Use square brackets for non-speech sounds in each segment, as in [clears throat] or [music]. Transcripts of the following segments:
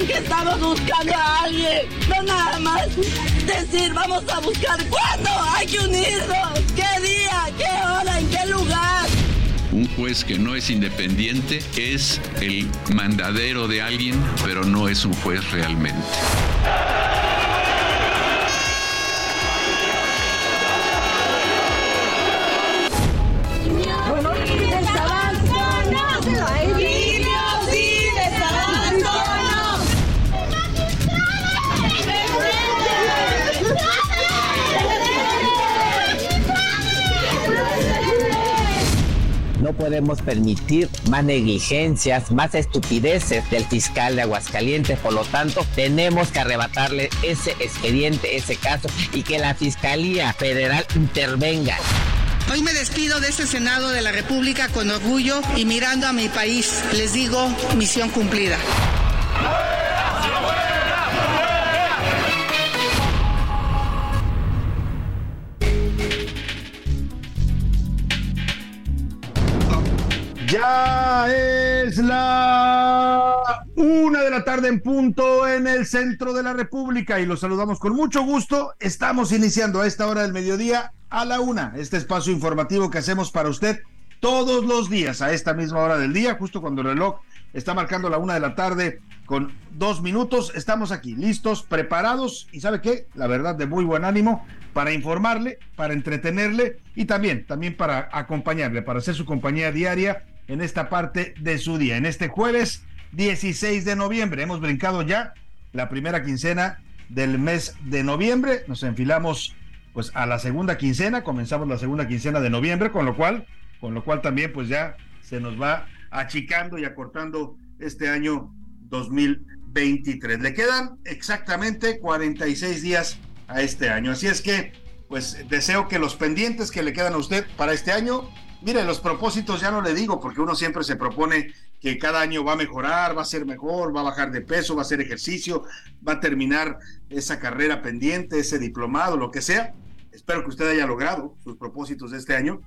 Que estamos buscando a alguien. No nada más decir vamos a buscar. ¿Cuándo? Hay que unirnos. ¿Qué día? ¿Qué hora? ¿En qué lugar? Un juez que no es independiente es el mandadero de alguien, pero no es un juez realmente. Podemos permitir más negligencias, más estupideces del fiscal de Aguascalientes. Por lo tanto, tenemos que arrebatarle ese expediente, ese caso y que la Fiscalía Federal intervenga. Hoy me despido de este Senado de la República con orgullo y mirando a mi país, les digo, misión cumplida. Ya es la una de la tarde en punto en el centro de la República y los saludamos con mucho gusto. Estamos iniciando a esta hora del mediodía a la una, este espacio informativo que hacemos para usted todos los días a esta misma hora del día, justo cuando el reloj está marcando la una de la tarde con dos minutos. Estamos aquí, listos, preparados y sabe qué, la verdad de muy buen ánimo para informarle, para entretenerle y también, también para acompañarle, para hacer su compañía diaria en esta parte de su día. En este jueves 16 de noviembre hemos brincado ya la primera quincena del mes de noviembre. Nos enfilamos pues a la segunda quincena, comenzamos la segunda quincena de noviembre, con lo cual, con lo cual también pues ya se nos va achicando y acortando este año 2023. Le quedan exactamente 46 días a este año. Así es que pues deseo que los pendientes que le quedan a usted para este año Mire, los propósitos ya no le digo, porque uno siempre se propone que cada año va a mejorar, va a ser mejor, va a bajar de peso, va a hacer ejercicio, va a terminar esa carrera pendiente, ese diplomado, lo que sea. Espero que usted haya logrado sus propósitos de este año,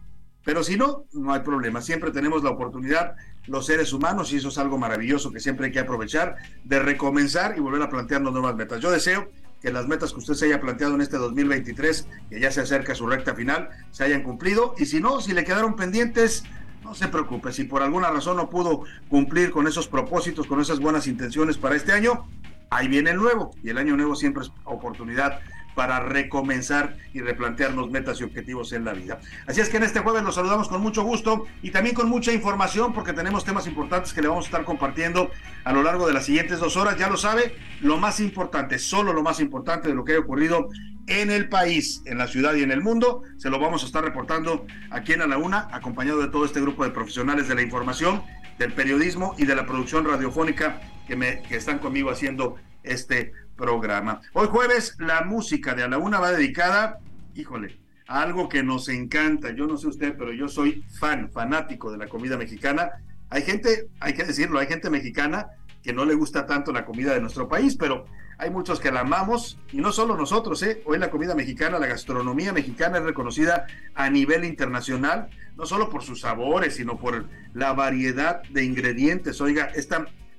pero si no, no hay problema. Siempre tenemos la oportunidad, los seres humanos, y eso es algo maravilloso que siempre hay que aprovechar, de recomenzar y volver a plantearnos nuevas metas. Yo deseo que las metas que usted se haya planteado en este 2023, que ya se acerca a su recta final, se hayan cumplido. Y si no, si le quedaron pendientes, no se preocupe. Si por alguna razón no pudo cumplir con esos propósitos, con esas buenas intenciones para este año, ahí viene el nuevo. Y el año nuevo siempre es oportunidad para recomenzar y replantearnos metas y objetivos en la vida. Así es que en este jueves los saludamos con mucho gusto y también con mucha información porque tenemos temas importantes que le vamos a estar compartiendo a lo largo de las siguientes dos horas. Ya lo sabe, lo más importante, solo lo más importante de lo que ha ocurrido en el país, en la ciudad y en el mundo, se lo vamos a estar reportando aquí en A la Una, acompañado de todo este grupo de profesionales de la información, del periodismo y de la producción radiofónica que, que están conmigo haciendo este programa. Hoy jueves la música de A la Una va dedicada, híjole, a algo que nos encanta. Yo no sé usted, pero yo soy fan, fanático de la comida mexicana. Hay gente, hay que decirlo, hay gente mexicana que no le gusta tanto la comida de nuestro país, pero hay muchos que la amamos y no solo nosotros, ¿eh? Hoy la comida mexicana, la gastronomía mexicana es reconocida a nivel internacional, no solo por sus sabores, sino por la variedad de ingredientes. Oiga, es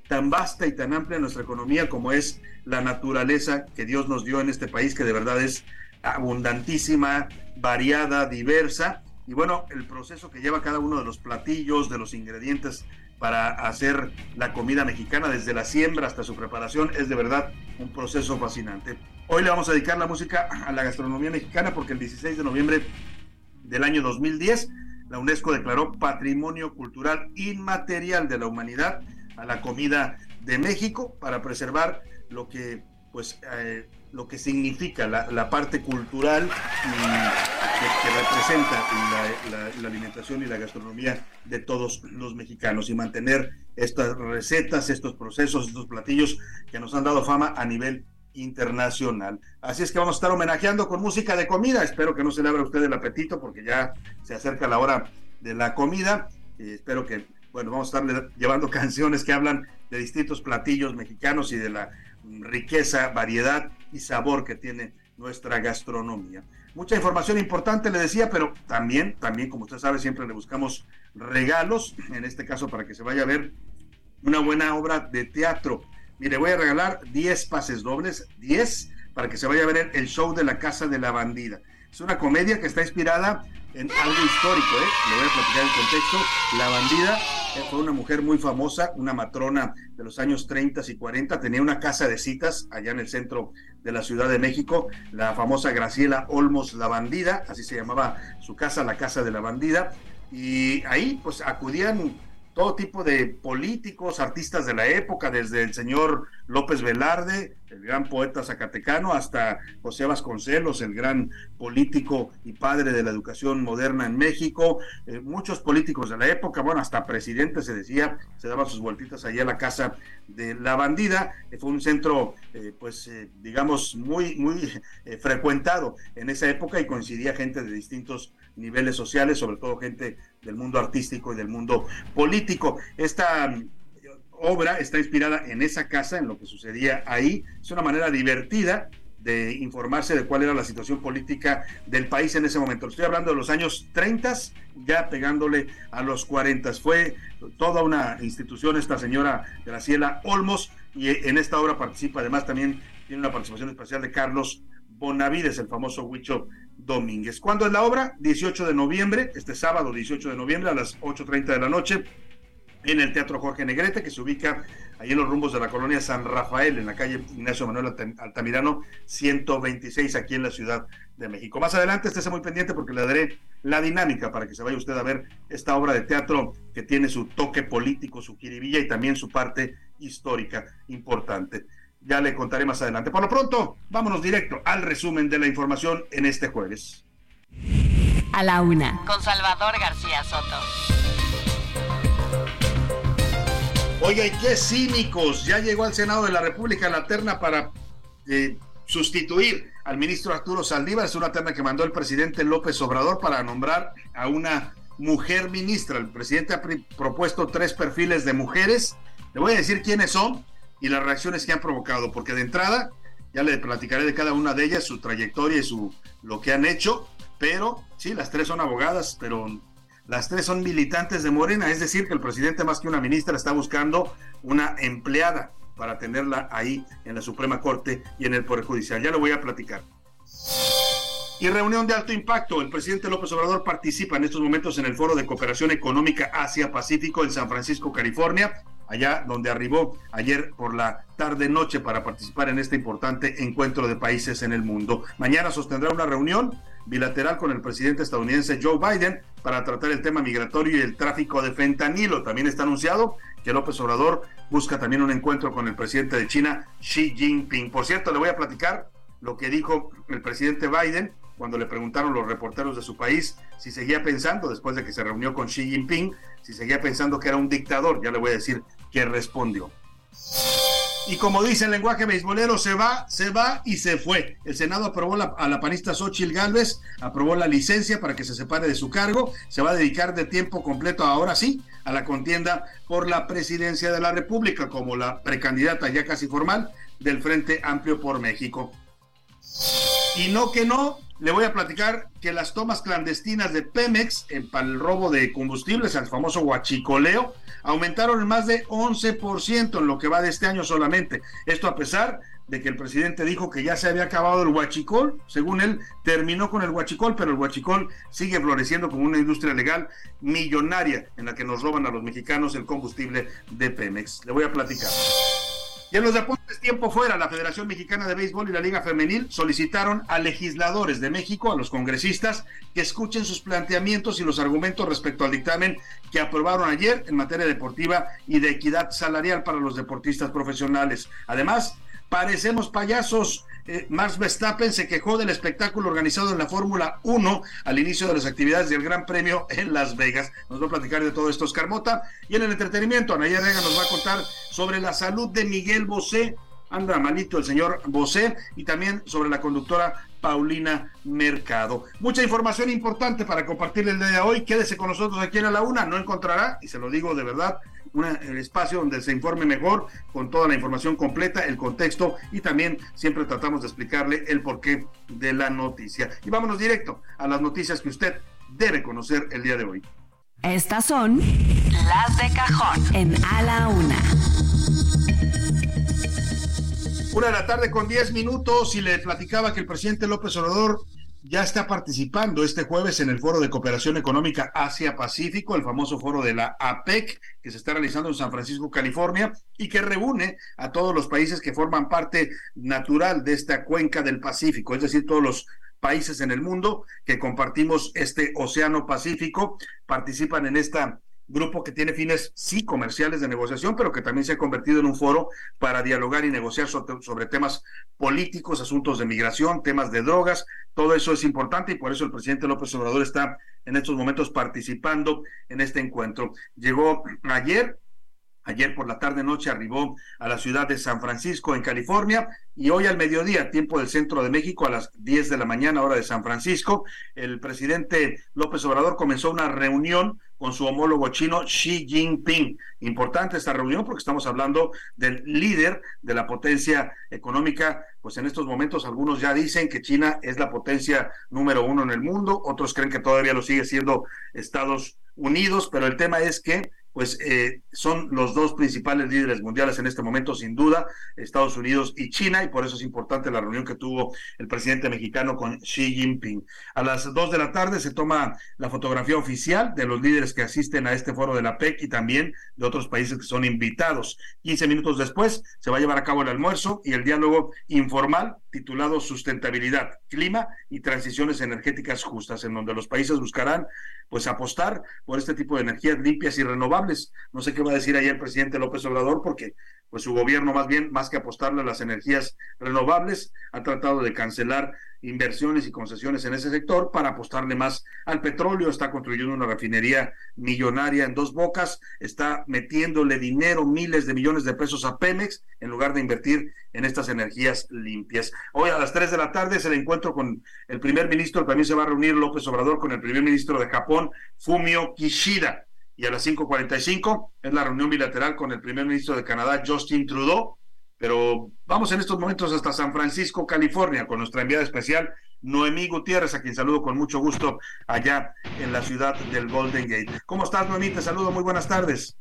tan, vasta y tan amplia nuestra economía como es la naturaleza que Dios nos dio en este país, que de verdad es abundantísima, variada, diversa. Y bueno, el proceso que lleva cada uno de los platillos, de los ingredientes para hacer la comida mexicana, desde la siembra hasta su preparación, es de verdad un proceso fascinante. Hoy le vamos a dedicar la música a la gastronomía mexicana porque el 16 de noviembre del año 2010 la UNESCO declaró Patrimonio Cultural Inmaterial de la Humanidad a la comida de México para preservar lo que pues eh, lo que significa la, parte cultural que, representa la, la, alimentación y la gastronomía de todos los mexicanos y mantener estas recetas, estos procesos, estos platillos que nos han dado fama a nivel internacional. Así es que vamos a estar homenajeando con música de comida. Espero que no se le abra a usted el apetito porque ya se acerca la hora de la comida. espero que, bueno, vamos a estar llevando [laughs] canciones que hablan de distintos platillos mexicanos y de la riqueza, variedad y sabor que tiene nuestra gastronomía. Mucha información importante le decía, pero también, también, como usted sabe, siempre le buscamos regalos, en este caso para que se vaya a ver una buena obra de teatro. Mire, voy a regalar 10 pases dobles, 10, para que se vaya a ver el show de la Casa de la Bandida. Es una comedia que está inspirada en algo histórico, ¿eh? Le voy a platicar el contexto. La bandida eh, fue una mujer muy famosa, una matrona de los años 30 y 40, tenía una casa de citas allá en el centro de la Ciudad de México, la famosa Graciela Olmos la Bandida, así se llamaba su casa, la Casa de la Bandida, y ahí pues acudían todo tipo de políticos, artistas de la época, desde el señor López Velarde, el gran poeta zacatecano, hasta José Vasconcelos, el gran político y padre de la educación moderna en México, eh, muchos políticos de la época, bueno, hasta presidente se decía, se daban sus vueltitas allá a la casa de la bandida, eh, fue un centro, eh, pues, digamos, muy, muy frecuentado en esa época y coincidía gente de distintos niveles sociales, sobre todo gente del mundo artístico y del mundo político. Esta mm, obra está inspirada en esa casa, en lo que sucedía ahí. Es una manera divertida de informarse de cuál era la situación política del país en ese momento. Estoy hablando de los años 30, ya pegándole a los 40. Fue toda una institución esta señora Graciela Olmos y en esta obra participa además también tiene una participación especial de Carlos Bonavides, el famoso Huicho Domínguez. ¿Cuándo es la obra? 18 de noviembre, este sábado 18 de noviembre a las 8.30 de la noche en el Teatro Jorge Negrete, que se ubica ahí en los rumbos de la colonia San Rafael, en la calle Ignacio Manuel Altamirano 126, aquí en la Ciudad de México. Más adelante estése muy pendiente porque le daré la dinámica para que se vaya usted a ver esta obra de teatro que tiene su toque político, su jiribilla y también su parte histórica importante. Ya le contaré más adelante. Por lo pronto, vámonos directo al resumen de la información en este jueves. A la una. Con Salvador García Soto. Oye, qué cínicos. Ya llegó al Senado de la República la terna para eh, sustituir al ministro Arturo Saldívar. Es una terna que mandó el presidente López Obrador para nombrar a una mujer ministra. El presidente ha propuesto tres perfiles de mujeres. Le voy a decir quiénes son y las reacciones que han provocado, porque de entrada ya le platicaré de cada una de ellas, su trayectoria y su lo que han hecho, pero sí, las tres son abogadas, pero las tres son militantes de Morena, es decir, que el presidente más que una ministra está buscando una empleada para tenerla ahí en la Suprema Corte y en el Poder Judicial. Ya lo voy a platicar. Y reunión de alto impacto. El presidente López Obrador participa en estos momentos en el Foro de Cooperación Económica Asia-Pacífico en San Francisco, California allá donde arribó ayer por la tarde-noche para participar en este importante encuentro de países en el mundo. Mañana sostendrá una reunión bilateral con el presidente estadounidense Joe Biden para tratar el tema migratorio y el tráfico de fentanilo. También está anunciado que López Obrador busca también un encuentro con el presidente de China, Xi Jinping. Por cierto, le voy a platicar lo que dijo el presidente Biden cuando le preguntaron los reporteros de su país si seguía pensando, después de que se reunió con Xi Jinping, si seguía pensando que era un dictador. Ya le voy a decir que respondió. Y como dice el lenguaje beisbolero, se va, se va y se fue. El Senado aprobó a la panista Xochil Gálvez, aprobó la licencia para que se separe de su cargo. Se va a dedicar de tiempo completo, ahora sí, a la contienda por la presidencia de la República, como la precandidata ya casi formal del Frente Amplio por México. Y no que no, le voy a platicar que las tomas clandestinas de Pemex para el robo de combustibles, el famoso huachicoleo, aumentaron en más de 11% en lo que va de este año solamente. Esto a pesar de que el presidente dijo que ya se había acabado el huachicol, según él terminó con el huachicol, pero el huachicol sigue floreciendo como una industria legal millonaria en la que nos roban a los mexicanos el combustible de Pemex. Le voy a platicar. Y en los deportes tiempo fuera, la Federación Mexicana de Béisbol y la Liga Femenil solicitaron a legisladores de México, a los congresistas, que escuchen sus planteamientos y los argumentos respecto al dictamen que aprobaron ayer en materia deportiva y de equidad salarial para los deportistas profesionales. Además, parecemos payasos. Eh, Max Verstappen se quejó del espectáculo organizado en la Fórmula 1 al inicio de las actividades del Gran Premio en Las Vegas. Nos va a platicar de todo esto Oscar Mota. Y en el entretenimiento, Anaya Rega nos va a contar sobre la salud de Miguel Bosé. Anda malito el señor Bosé y también sobre la conductora Paulina Mercado. Mucha información importante para compartir el día de hoy. Quédese con nosotros aquí en la una. No encontrará, y se lo digo de verdad, un espacio donde se informe mejor con toda la información completa, el contexto y también siempre tratamos de explicarle el porqué de la noticia. Y vámonos directo a las noticias que usted debe conocer el día de hoy. Estas son las de cajón en A la Una. Una de la tarde con 10 minutos y le platicaba que el presidente López Obrador ya está participando este jueves en el Foro de Cooperación Económica Asia-Pacífico, el famoso foro de la APEC, que se está realizando en San Francisco, California, y que reúne a todos los países que forman parte natural de esta cuenca del Pacífico, es decir, todos los países en el mundo que compartimos este Océano Pacífico, participan en esta grupo que tiene fines sí comerciales de negociación, pero que también se ha convertido en un foro para dialogar y negociar sobre, temas políticos, asuntos de migración, temas de drogas. Todo eso es importante y por eso el presidente López Obrador está en estos momentos participando en este encuentro. Llegó ayer Ayer por la tarde noche arribó a la ciudad de San Francisco, en California, y hoy al mediodía, tiempo del centro de México, a las 10 de la mañana, hora de San Francisco, el presidente López Obrador comenzó una reunión con su homólogo chino Xi Jinping. Importante esta reunión porque estamos hablando del líder de la potencia económica, pues en estos momentos algunos ya dicen que China es la potencia número uno en el mundo, otros creen que todavía lo sigue siendo Estados Unidos, pero el tema es que pues eh, son los dos principales líderes mundiales en este momento, sin duda, Estados Unidos y China, y por eso es importante la reunión que tuvo el presidente mexicano con Xi Jinping. A las dos de la tarde se toma la fotografía oficial de los líderes que asisten a este foro de la PEC y también de otros países que son invitados. 15 minutos después se va a llevar a cabo el almuerzo y el diálogo informal titulado Sustentabilidad, Clima y Transiciones Energéticas Justas, en donde los países buscarán pues apostar por este tipo de energías limpias y renovables. No sé qué va a decir ahí el presidente López Obrador, porque pues su gobierno más bien, más que apostarle a las energías renovables, ha tratado de cancelar inversiones y concesiones en ese sector para apostarle más al petróleo, está construyendo una refinería millonaria en dos bocas, está metiéndole dinero, miles de millones de pesos a Pemex, en lugar de invertir en estas energías limpias. Hoy a las 3 de la tarde es el encuentro con el primer ministro, también se va a reunir López Obrador con el primer ministro de Japón, Fumio Kishida y a las 5.45 es la reunión bilateral con el primer ministro de Canadá, Justin Trudeau. Pero vamos en estos momentos hasta San Francisco, California, con nuestra enviada especial, Noemí Gutiérrez, a quien saludo con mucho gusto allá en la ciudad del Golden Gate. ¿Cómo estás, Noemí? Te saludo, muy buenas tardes.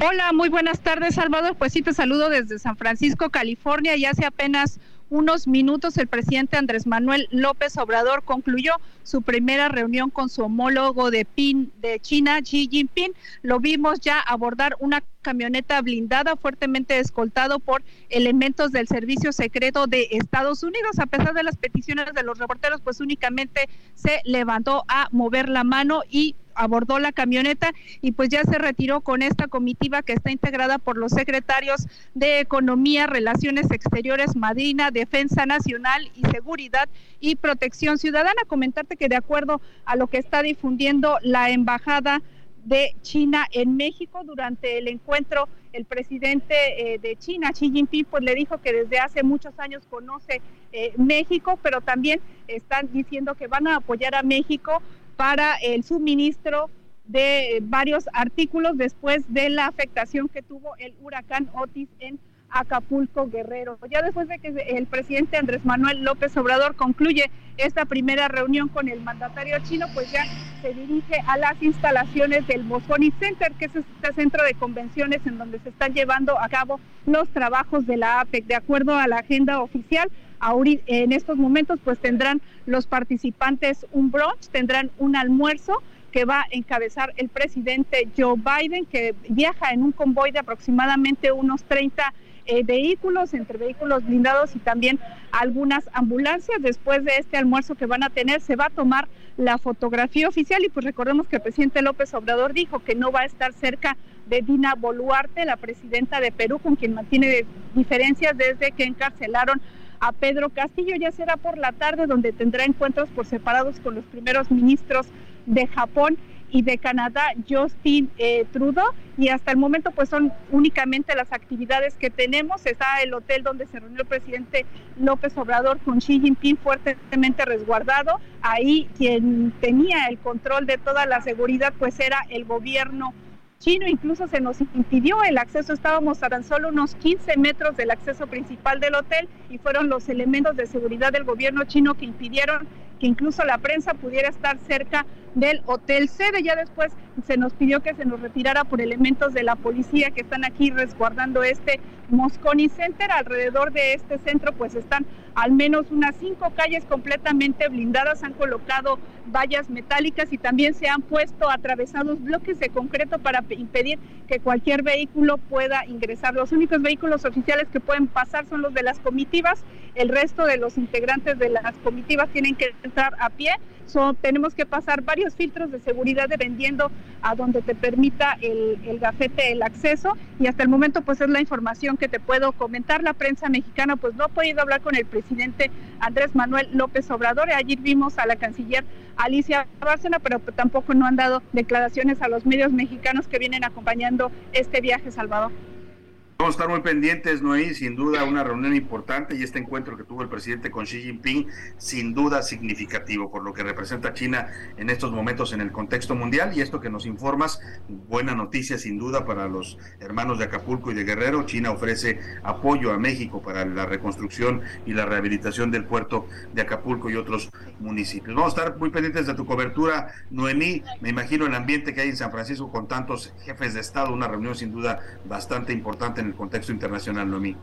Hola, muy buenas tardes, Salvador. Pues sí, te saludo desde San Francisco, California, y hace apenas unos minutos el presidente Andrés Manuel López Obrador concluyó su primera reunión con su homólogo de, PIN, de China, Xi Jinping. Lo vimos ya abordar una camioneta blindada fuertemente escoltado por elementos del servicio secreto de Estados Unidos. A pesar de las peticiones de los reporteros, pues únicamente se levantó a mover la mano y abordó la camioneta y pues ya se retiró con esta comitiva que está integrada por los secretarios de Economía, Relaciones Exteriores, Madrina, Defensa Nacional y Seguridad y Protección Ciudadana. Comentarte que de acuerdo a lo que está difundiendo la embajada de China en México durante el encuentro el presidente eh, de China, Xi Jinping, pues le dijo que desde hace muchos años conoce eh, México, pero también están diciendo que van a apoyar a México para el suministro de varios artículos después de la afectación que tuvo el huracán Otis en Acapulco Guerrero. Ya después de que el presidente Andrés Manuel López Obrador concluye esta primera reunión con el mandatario chino, pues ya se dirige a las instalaciones del Moscone Center, que es este centro de convenciones en donde se están llevando a cabo los trabajos de la APEC. De acuerdo a la agenda oficial, en estos momentos pues tendrán los participantes un brunch, tendrán un almuerzo que va a encabezar el presidente Joe Biden, que viaja en un convoy de aproximadamente unos 30 eh, vehículos, entre vehículos blindados y también algunas ambulancias. Después de este almuerzo que van a tener, se va a tomar la fotografía oficial y pues recordemos que el presidente López Obrador dijo que no va a estar cerca de Dina Boluarte, la presidenta de Perú, con quien mantiene diferencias desde que encarcelaron a Pedro Castillo. Ya será por la tarde donde tendrá encuentros por separados con los primeros ministros de Japón y de Canadá, Justin eh, Trudeau. Y hasta el momento, pues son únicamente las actividades que tenemos. Está el hotel donde se reunió el presidente López Obrador con Xi Jinping fuertemente resguardado. Ahí quien tenía el control de toda la seguridad, pues era el gobierno chino. Incluso se nos impidió el acceso. Estábamos a tan solo unos 15 metros del acceso principal del hotel y fueron los elementos de seguridad del gobierno chino que impidieron que incluso la prensa pudiera estar cerca del hotel sede. Ya después se nos pidió que se nos retirara por elementos de la policía que están aquí resguardando este Mosconi Center. Alrededor de este centro pues están al menos unas cinco calles completamente blindadas. Han colocado vallas metálicas y también se han puesto atravesados bloques de concreto para impedir que cualquier vehículo pueda ingresar. Los únicos vehículos oficiales que pueden pasar son los de las comitivas. El resto de los integrantes de las comitivas tienen que entrar a pie tenemos que pasar varios filtros de seguridad dependiendo a donde te permita el, gafete el acceso y hasta el momento pues es la información que te puedo comentar. La prensa mexicana pues no ha podido hablar con el presidente Andrés Manuel López Obrador. Ayer vimos a la canciller Alicia Bárcena, pero tampoco no han dado declaraciones a los medios mexicanos que vienen acompañando este viaje, Salvador. Vamos a estar muy pendientes, Noé, sin duda una reunión importante y este encuentro que tuvo el presidente con Xi Jinping, sin duda significativo por lo que representa China en estos momentos en el contexto mundial y esto que nos informas, buena noticia sin duda para los hermanos de Acapulco y de Guerrero. China ofrece apoyo a México para la reconstrucción y la rehabilitación del puerto de Acapulco y otros municipios. Vamos a estar muy pendientes de tu cobertura, Noemí. Me imagino el ambiente que hay en San Francisco con tantos jefes de Estado, una reunión sin duda bastante importante el contexto internacional, Noemí.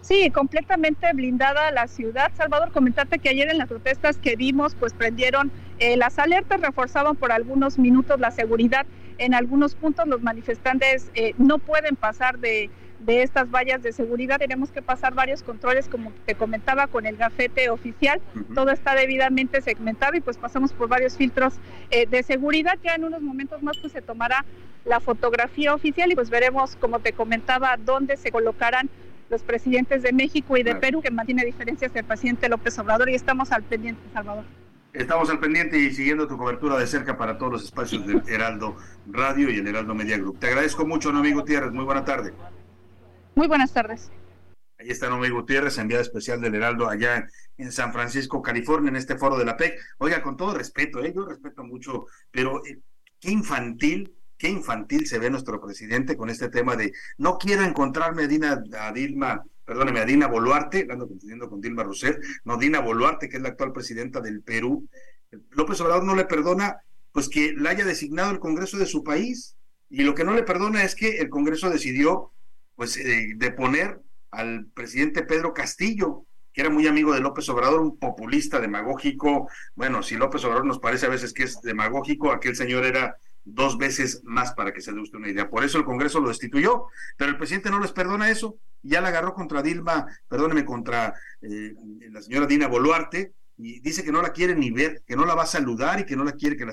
Sí, completamente blindada la ciudad. Salvador, comentarte que ayer en las protestas que vimos, pues prendieron eh, las alertas, reforzaban por algunos minutos la seguridad. En algunos puntos los manifestantes eh, no pueden pasar de, de estas vallas de seguridad. Tenemos que pasar varios controles, como te comentaba, con el gafete oficial. Todo está debidamente segmentado y pues pasamos por varios filtros eh, de seguridad. Ya en unos momentos más pues se tomará la fotografía oficial y pues veremos, como te comentaba, dónde se colocarán los presidentes de México y de Perú, que mantiene diferencias del presidente López Obrador y estamos al pendiente, Salvador. Estamos al pendiente y siguiendo tu cobertura de cerca para todos los espacios del Heraldo Radio y el Heraldo Media Group. Te agradezco mucho, no amigo Gutiérrez. Muy buena tarde. Muy buenas tardes. Ahí está Noé Gutiérrez, enviada especial del Heraldo allá en San Francisco, California, en este foro de la PEC. Oiga, con todo respeto, ¿eh? yo respeto mucho, pero eh, qué infantil qué infantil se ve nuestro presidente con este tema de no quiero encontrarme a, Dina, a Dilma, perdóneme, a Dina Boluarte, ando confundiendo con Dilma Rousseff, no, Dina Boluarte, que es la actual presidenta del Perú. López Obrador no le perdona pues que la haya designado el Congreso de su país y lo que no le perdona es que el Congreso decidió pues eh, deponer al presidente Pedro Castillo, que era muy amigo de López Obrador, un populista demagógico. Bueno, si López Obrador nos parece a veces que es demagógico, aquel señor era dos veces más para que se dé usted una idea. Por eso el Congreso lo destituyó, pero el presidente no les perdona eso. Ya la agarró contra Dilma, perdóneme, contra eh, la señora Dina Boluarte, y dice que no la quiere ni ver, que no la va a saludar y que no la quiere que la.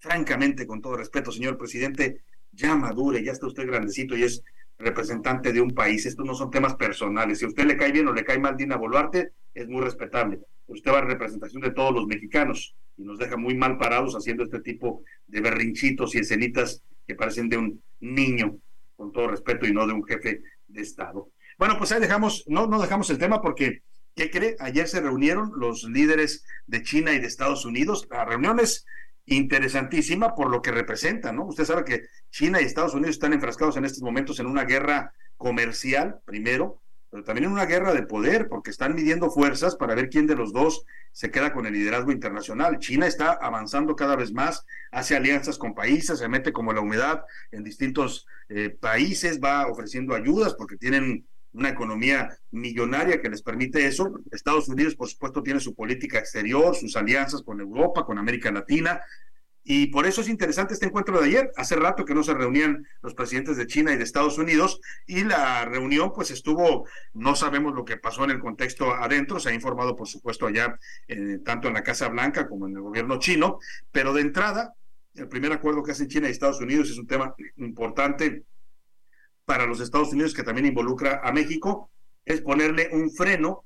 Francamente, con todo respeto, señor presidente, ya madure, ya está usted grandecito y es representante de un país. Estos no son temas personales. Si a usted le cae bien o le cae mal Dina Boluarte, es muy respetable. Usted va a representación de todos los mexicanos y nos deja muy mal parados haciendo este tipo de berrinchitos y escenitas que parecen de un niño, con todo respeto, y no de un jefe de Estado. Bueno, pues ahí dejamos, no, no dejamos el tema porque, ¿qué cree? Ayer se reunieron los líderes de China y de Estados Unidos. La reunión es interesantísima por lo que representa, ¿no? Usted sabe que China y Estados Unidos están enfrascados en estos momentos en una guerra comercial, primero, pero también en una guerra de poder, porque están midiendo fuerzas para ver quién de los dos se queda con el liderazgo internacional. China está avanzando cada vez más, hace alianzas con países, se mete como la humedad en distintos eh, países, va ofreciendo ayudas porque tienen una economía millonaria que les permite eso. Estados Unidos, por supuesto, tiene su política exterior, sus alianzas con Europa, con América Latina, Y por eso es interesante este encuentro de ayer. Hace rato que no se reunían los presidentes de China y de Estados Unidos y la reunión pues estuvo, no sabemos lo que pasó en el contexto adentro, se ha informado por supuesto allá tanto en la Casa Blanca como en el gobierno chino, pero de entrada el primer acuerdo que hacen China y Estados Unidos es un tema importante para los Estados Unidos que también involucra a México, es ponerle un freno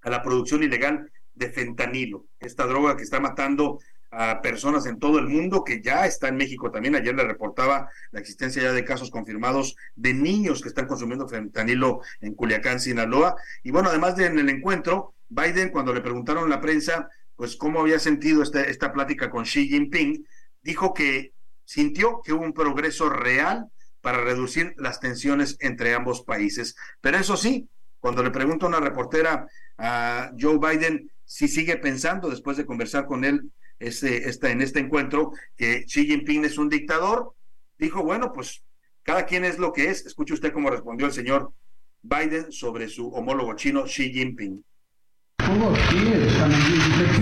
a la producción ilegal de fentanilo, esta droga que está matando a personas en todo el mundo, que ya está en México también. Ayer le reportaba la existencia ya de casos confirmados de niños que están consumiendo fentanilo en Culiacán, Sinaloa. Y bueno, además de en el encuentro, Biden, cuando le preguntaron a la prensa, pues cómo había sentido esta, esta plática con Xi Jinping, dijo que sintió que hubo un progreso real para reducir las tensiones entre ambos países. Pero eso sí, cuando le pregunta a una reportera a Joe Biden si sigue pensando, después de conversar con él este, en este encuentro que Xi Jinping es un dictador, dijo, bueno, pues cada quien es lo que es. Escuche usted cómo respondió el señor Biden sobre su homólogo chino Xi Jinping.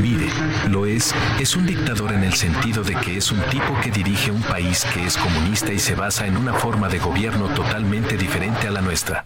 Mire, lo es, es un dictador en el sentido de que es un tipo que dirige un país que es comunista y se basa en una forma de gobierno totalmente diferente a la nuestra.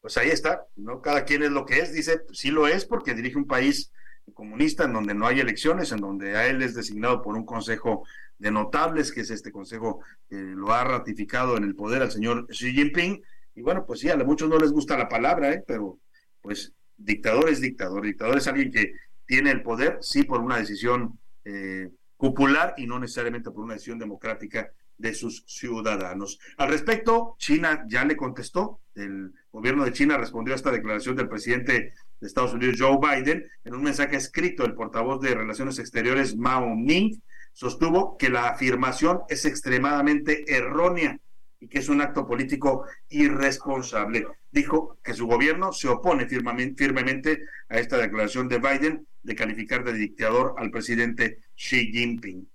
Pues ahí está, ¿no? Cada quien es lo que es, dice, sí lo es porque dirige un país comunista en donde no hay elecciones, en donde a él es designado por un consejo de notables, que es este consejo que lo ha ratificado en el poder al señor Xi Jinping. Y bueno, pues sí, a muchos no les gusta la palabra, ¿eh? pero pues dictador es dictador. Dictador es alguien que tiene el poder, sí, por una decisión eh, popular y no necesariamente por una decisión democrática de sus ciudadanos. Al respecto, China ya le contestó, el gobierno de China respondió a esta declaración del presidente de Estados Unidos, Joe Biden, en un mensaje escrito, el portavoz de Relaciones Exteriores, Mao Ning, sostuvo que la afirmación es extremadamente errónea y que es un acto político irresponsable. Dijo que su gobierno se opone firmemente a esta declaración de Biden de calificar de dictador al presidente Xi Jinping.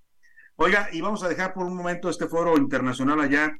Oiga, y vamos a dejar por un momento este foro internacional allá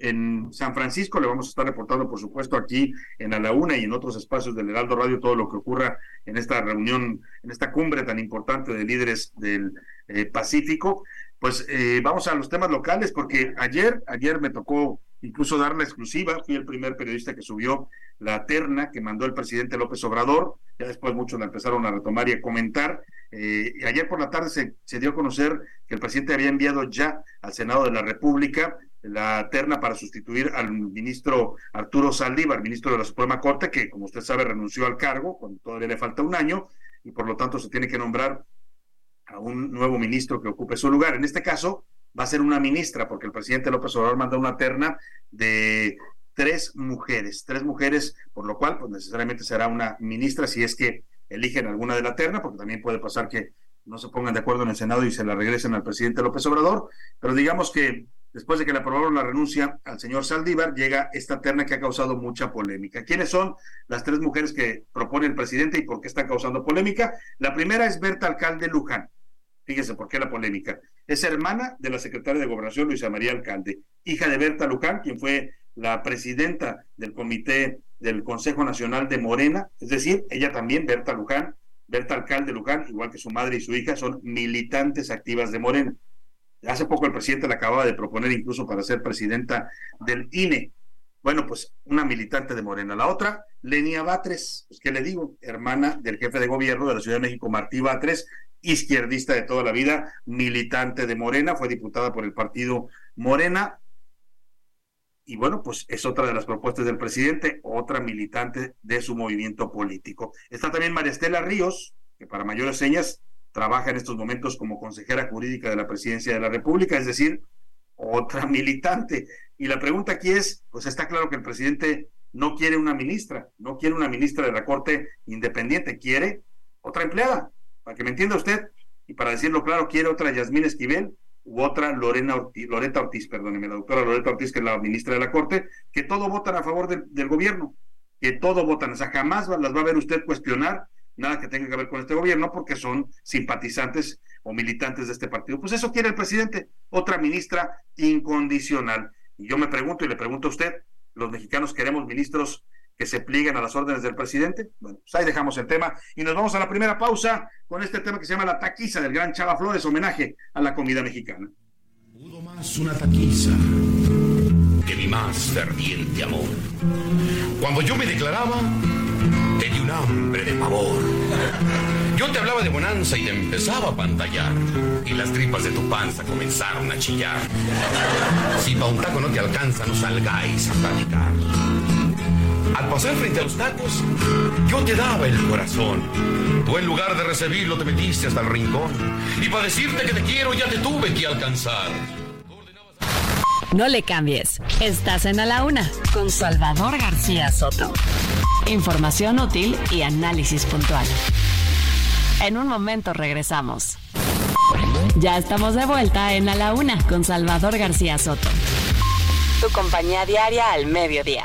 en San Francisco. Le vamos a estar reportando, por supuesto, aquí en A la Una y en otros espacios del Heraldo Radio todo lo que ocurra en esta reunión, en esta cumbre tan importante de líderes del eh, Pacífico. Pues eh, vamos a los temas locales, porque ayer, ayer me tocó incluso dar la exclusiva. Fui el primer periodista que subió la terna que mandó el presidente López Obrador. Ya después muchos la empezaron a retomar y a comentar. Eh, ayer por la tarde se, se dio a conocer que el presidente había enviado ya al Senado de la República la terna para sustituir al ministro Arturo Saldívar, ministro de la Suprema Corte, que como usted sabe renunció al cargo cuando todavía le falta un año y por lo tanto se tiene que nombrar a un nuevo ministro que ocupe su lugar. En este caso va a ser una ministra, porque el presidente López Obrador mandó una terna de tres mujeres, tres mujeres, por lo cual pues necesariamente será una ministra si es que eligen alguna de la terna, porque también puede pasar que no se pongan de acuerdo en el Senado y se la regresen al presidente López Obrador, pero digamos que después de que le aprobaron la renuncia al señor Saldívar, llega esta terna que ha causado mucha polémica. ¿Quiénes son las tres mujeres que propone el presidente y por qué están causando polémica? La primera es Berta Alcalde Luján. Fíjese por qué la polémica. Es hermana de la secretaria de Gobernación, Luisa María Alcalde, hija de Berta Luján, quien fue la presidenta del comité del Consejo Nacional de Morena, es decir, ella también, Berta Luján, Berta Alcalde Luján, igual que su madre y su hija, son militantes activas de Morena. Hace poco el presidente la acababa de proponer incluso para ser presidenta del INE. Bueno, pues una militante de Morena. La otra, Lenia Batres, pues qué le digo, hermana del jefe de gobierno de la Ciudad de México, Martí Batres, izquierdista de toda la vida, militante de Morena, fue diputada por el partido Morena. Y bueno, pues es otra de las propuestas del presidente, otra militante de su movimiento político. Está también María Estela Ríos, que para mayores señas trabaja en estos momentos como consejera jurídica de la presidencia de la República, es decir, otra [laughs] militante. Y la pregunta aquí es, pues está claro que el presidente no quiere una ministra, no quiere una ministra de la Corte independiente, quiere otra empleada, para que me entienda usted, y para decirlo claro, quiere otra Yasmín Esquivel u otra Lorena Ortiz, Loreta Ortiz, perdóneme, la doctora Loreta Ortiz, que es la ministra de la Corte, que todo votan a favor del gobierno, que todo votan, o sea, jamás las va a ver usted cuestionar nada que tenga que ver con este gobierno porque son simpatizantes o militantes de este partido. Pues eso quiere el presidente, otra ministra incondicional. Y yo me pregunto y le pregunto a usted, los mexicanos queremos ministros que se plieguen a las órdenes del presidente. Bueno, pues ahí dejamos el tema y nos vamos a la primera pausa con este tema que se llama La Taquiza del gran Chava Flores, homenaje a la comida mexicana. Pudo más una taquiza que mi más ferviente amor. Cuando yo me declaraba, te di un hambre de pavor. Yo te hablaba de bonanza y te empezaba a pantallar. Y las tripas de tu panza comenzaron a chillar. Si pa' un taco no te alcanza, no salgáis a platicar. Al pasar frente a los tacos, yo te daba el corazón. Tú en lugar de recibirlo te metiste hasta el rincón. Y para decirte que te quiero ya te tuve que alcanzar. No le cambies. Estás en A la Una con Salvador García Soto. Información útil y análisis puntual. En un momento regresamos. Ya estamos de vuelta en A la Una con Salvador García Soto. Tu compañía diaria al mediodía.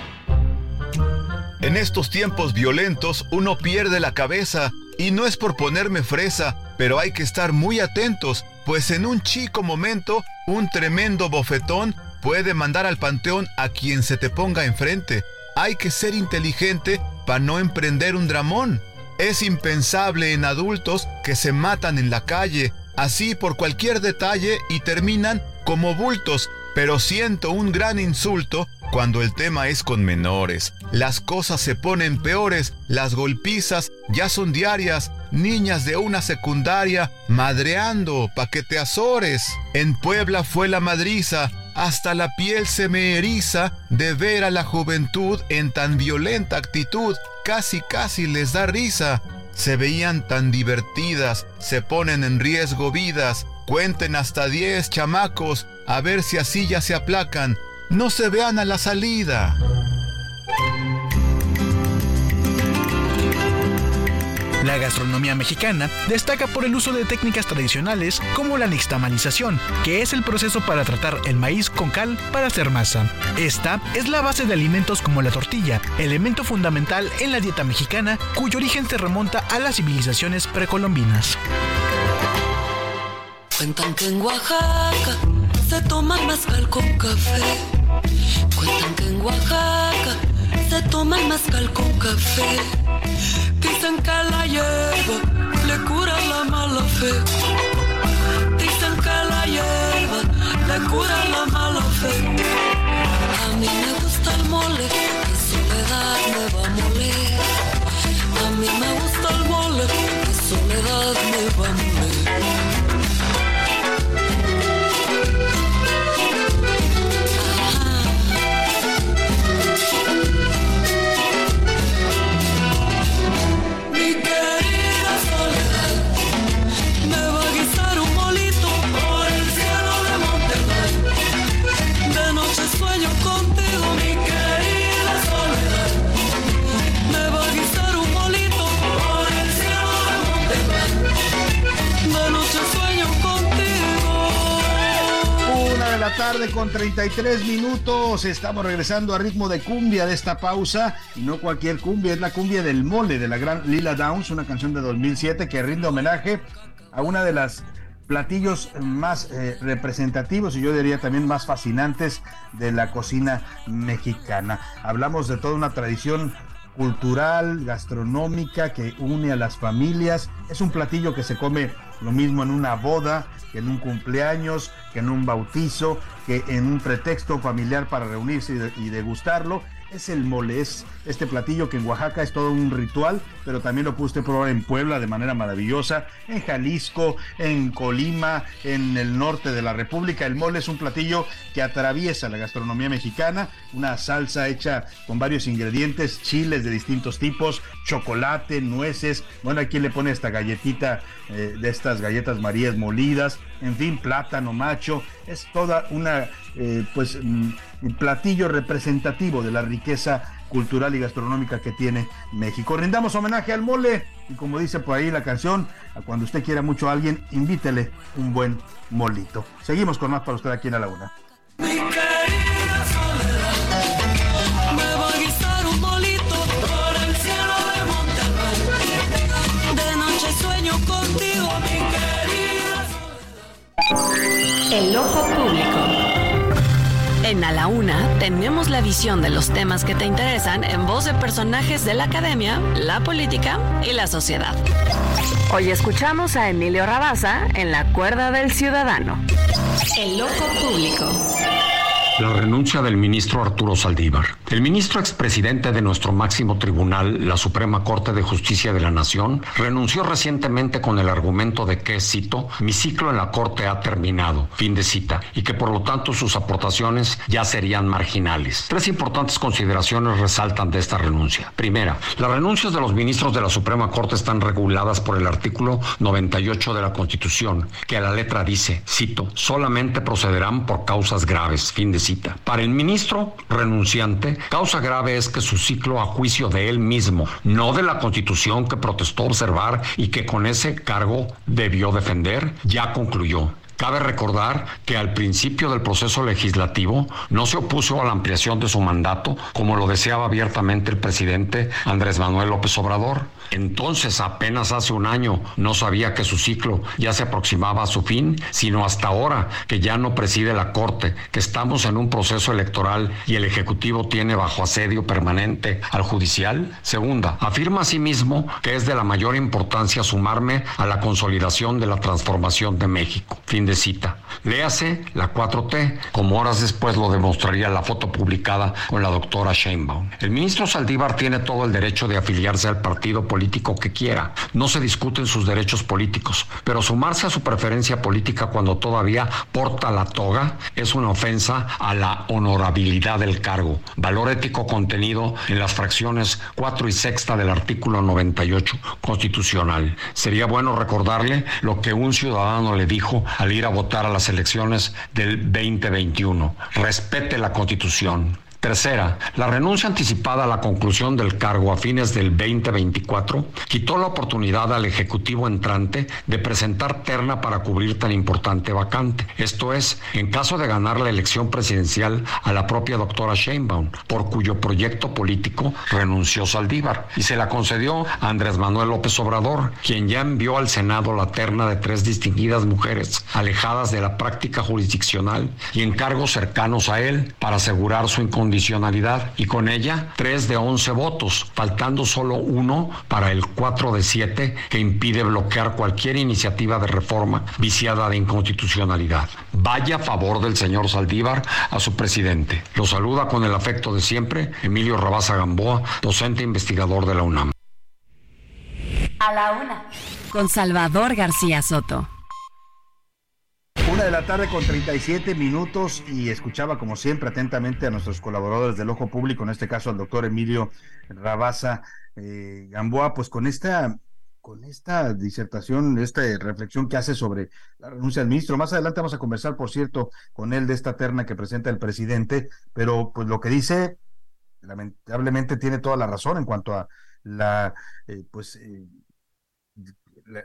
En estos tiempos violentos uno pierde la cabeza y no es por ponerme fresa, pero hay que estar muy atentos, pues en un chico momento un tremendo bofetón puede mandar al panteón a quien se te ponga enfrente. Hay que ser inteligente para no emprender un dramón. Es impensable en adultos que se matan en la calle, así por cualquier detalle y terminan como bultos, pero siento un gran insulto cuando el tema es con menores. Las cosas se ponen peores, las golpizas ya son diarias, niñas de una secundaria madreando pa' que te azores. En Puebla fue la madriza, hasta la piel se me eriza de ver a la juventud en tan violenta actitud, casi casi les da risa. Se veían tan divertidas, se ponen en riesgo vidas, cuenten hasta 10 chamacos, a ver si así ya se aplacan, no se vean a la salida. La gastronomía mexicana destaca por el uso de técnicas tradicionales como la nixtamalización, que es el proceso para tratar el maíz con cal para hacer masa. Esta es la base de alimentos como la tortilla, elemento fundamental en la dieta mexicana cuyo origen se remonta a las civilizaciones precolombinas. Cuentan que en Oaxaca se toma mezcal con café. Cuentan que en Oaxaca se toma mezcal con café. Dicen que la hierba le cura la mala fe. Dicen que la hierba le cura la mala fe. A mí me gusta el mole, mi soledad me va a moler. A mí me gusta 33 minutos. Estamos regresando a ritmo de cumbia de esta pausa. Y no cualquier cumbia, es la cumbia del mole de la gran Lila Downs, una canción de 2007 que rinde homenaje a una de las platillos más eh, representativos y yo diría también más fascinantes de la cocina mexicana. Hablamos de toda una tradición cultural, gastronómica que une a las familias. Es un platillo que se come lo mismo en una boda, que en un cumpleaños, que en un bautizo, que en un pretexto familiar para reunirse y, degustarlo es el mole, es este platillo que en Oaxaca es todo un ritual, pero también lo usted probar en Puebla de manera maravillosa, en Jalisco, en Colima, en el norte de la República. El mole es un platillo que atraviesa la gastronomía mexicana, una salsa hecha con varios ingredientes, chiles de distintos tipos, chocolate, nueces, bueno, aquí le pone esta galletita eh, de estas galletas marías molidas, en fin, plátano macho, es toda una, eh, pues, mm, platillo representativo de la riqueza cultural y gastronómica que tiene México. Rindamos homenaje al mole y como dice por ahí la canción, a cuando usted quiera mucho a alguien, invítele un buen molito. Seguimos con más para usted aquí en la laguna. El ojo público. En A la Una tenemos la visión de los temas que te interesan en voz de personajes de la academia, la política y la sociedad. Hoy escuchamos a Emilio Rabaza en La Cuerda del Ciudadano. El ojo público. La renuncia del ministro Arturo Saldívar. El ministro expresidente de nuestro máximo tribunal, la Suprema Corte de Justicia de la Nación, renunció recientemente con el argumento de que, cito, mi ciclo en la Corte ha terminado, fin de cita, y que por lo tanto sus aportaciones ya serían marginales. Tres importantes consideraciones resaltan de esta renuncia. Primera, las renuncias de los ministros de la Suprema Corte están reguladas por el artículo 98 de la Constitución, que a la letra dice, cito, solamente procederán por causas graves, fin de cita para el ministro renunciante, causa grave es que su ciclo a juicio de él mismo, no de la constitución que protestó observar y que con ese cargo debió defender, ya concluyó. Cabe recordar que al principio del proceso legislativo no se opuso a la ampliación de su mandato, como lo deseaba abiertamente el presidente Andrés Manuel López Obrador. Entonces, apenas hace un año, no sabía que su ciclo ya se aproximaba a su fin, sino hasta ahora que ya no preside la Corte, que estamos en un proceso electoral y el Ejecutivo tiene bajo asedio permanente al Judicial. Segunda, afirma asimismo que es de la mayor importancia sumarme a la consolidación de la transformación de México. Fin de cita. Léase la 4T, como horas después lo demostraría la foto publicada con la doctora Sheinbaum. El ministro Saldívar tiene todo el derecho de afiliarse al partido político que quiera. No se discuten sus derechos políticos, pero sumarse a su preferencia política cuando todavía porta la toga es una ofensa a la honorabilidad del cargo, valor ético contenido en las fracciones 4 y sexta del artículo 98 constitucional. Sería bueno recordarle lo que un ciudadano le dijo al ir a votar a las elecciones del 2021. Respete la constitución. Tercera, la renuncia anticipada a la conclusión del cargo a fines del 2024 quitó la oportunidad al Ejecutivo entrante de presentar terna para cubrir tan importante vacante. Esto es, en caso de ganar la elección presidencial a la propia doctora Sheinbaum, por cuyo proyecto político renunció Saldívar, y se la concedió a Andrés Manuel López Obrador, quien ya envió al Senado la terna de tres distinguidas mujeres alejadas de la práctica jurisdiccional y en cargos cercanos a él para asegurar su incondicionalidad y con ella tres de once votos, faltando solo uno para el cuatro de siete que impide bloquear cualquier iniciativa de reforma viciada de inconstitucionalidad. Vaya a favor del señor Saldívar a su presidente. Lo saluda con el afecto de siempre Emilio Rabaza Gamboa, docente investigador de la UNAM. A la una. Con Salvador García Soto. Una de la tarde con 37 minutos y escuchaba como siempre atentamente a nuestros colaboradores del Ojo Público, en este caso al doctor Emilio Rabaza eh, Gamboa, pues con esta con esta disertación, esta reflexión que hace sobre la renuncia del ministro. Más adelante vamos a conversar, por cierto, con él de esta terna que presenta el presidente, pero pues lo que dice, lamentablemente tiene toda la razón en cuanto a la, eh, pues, eh,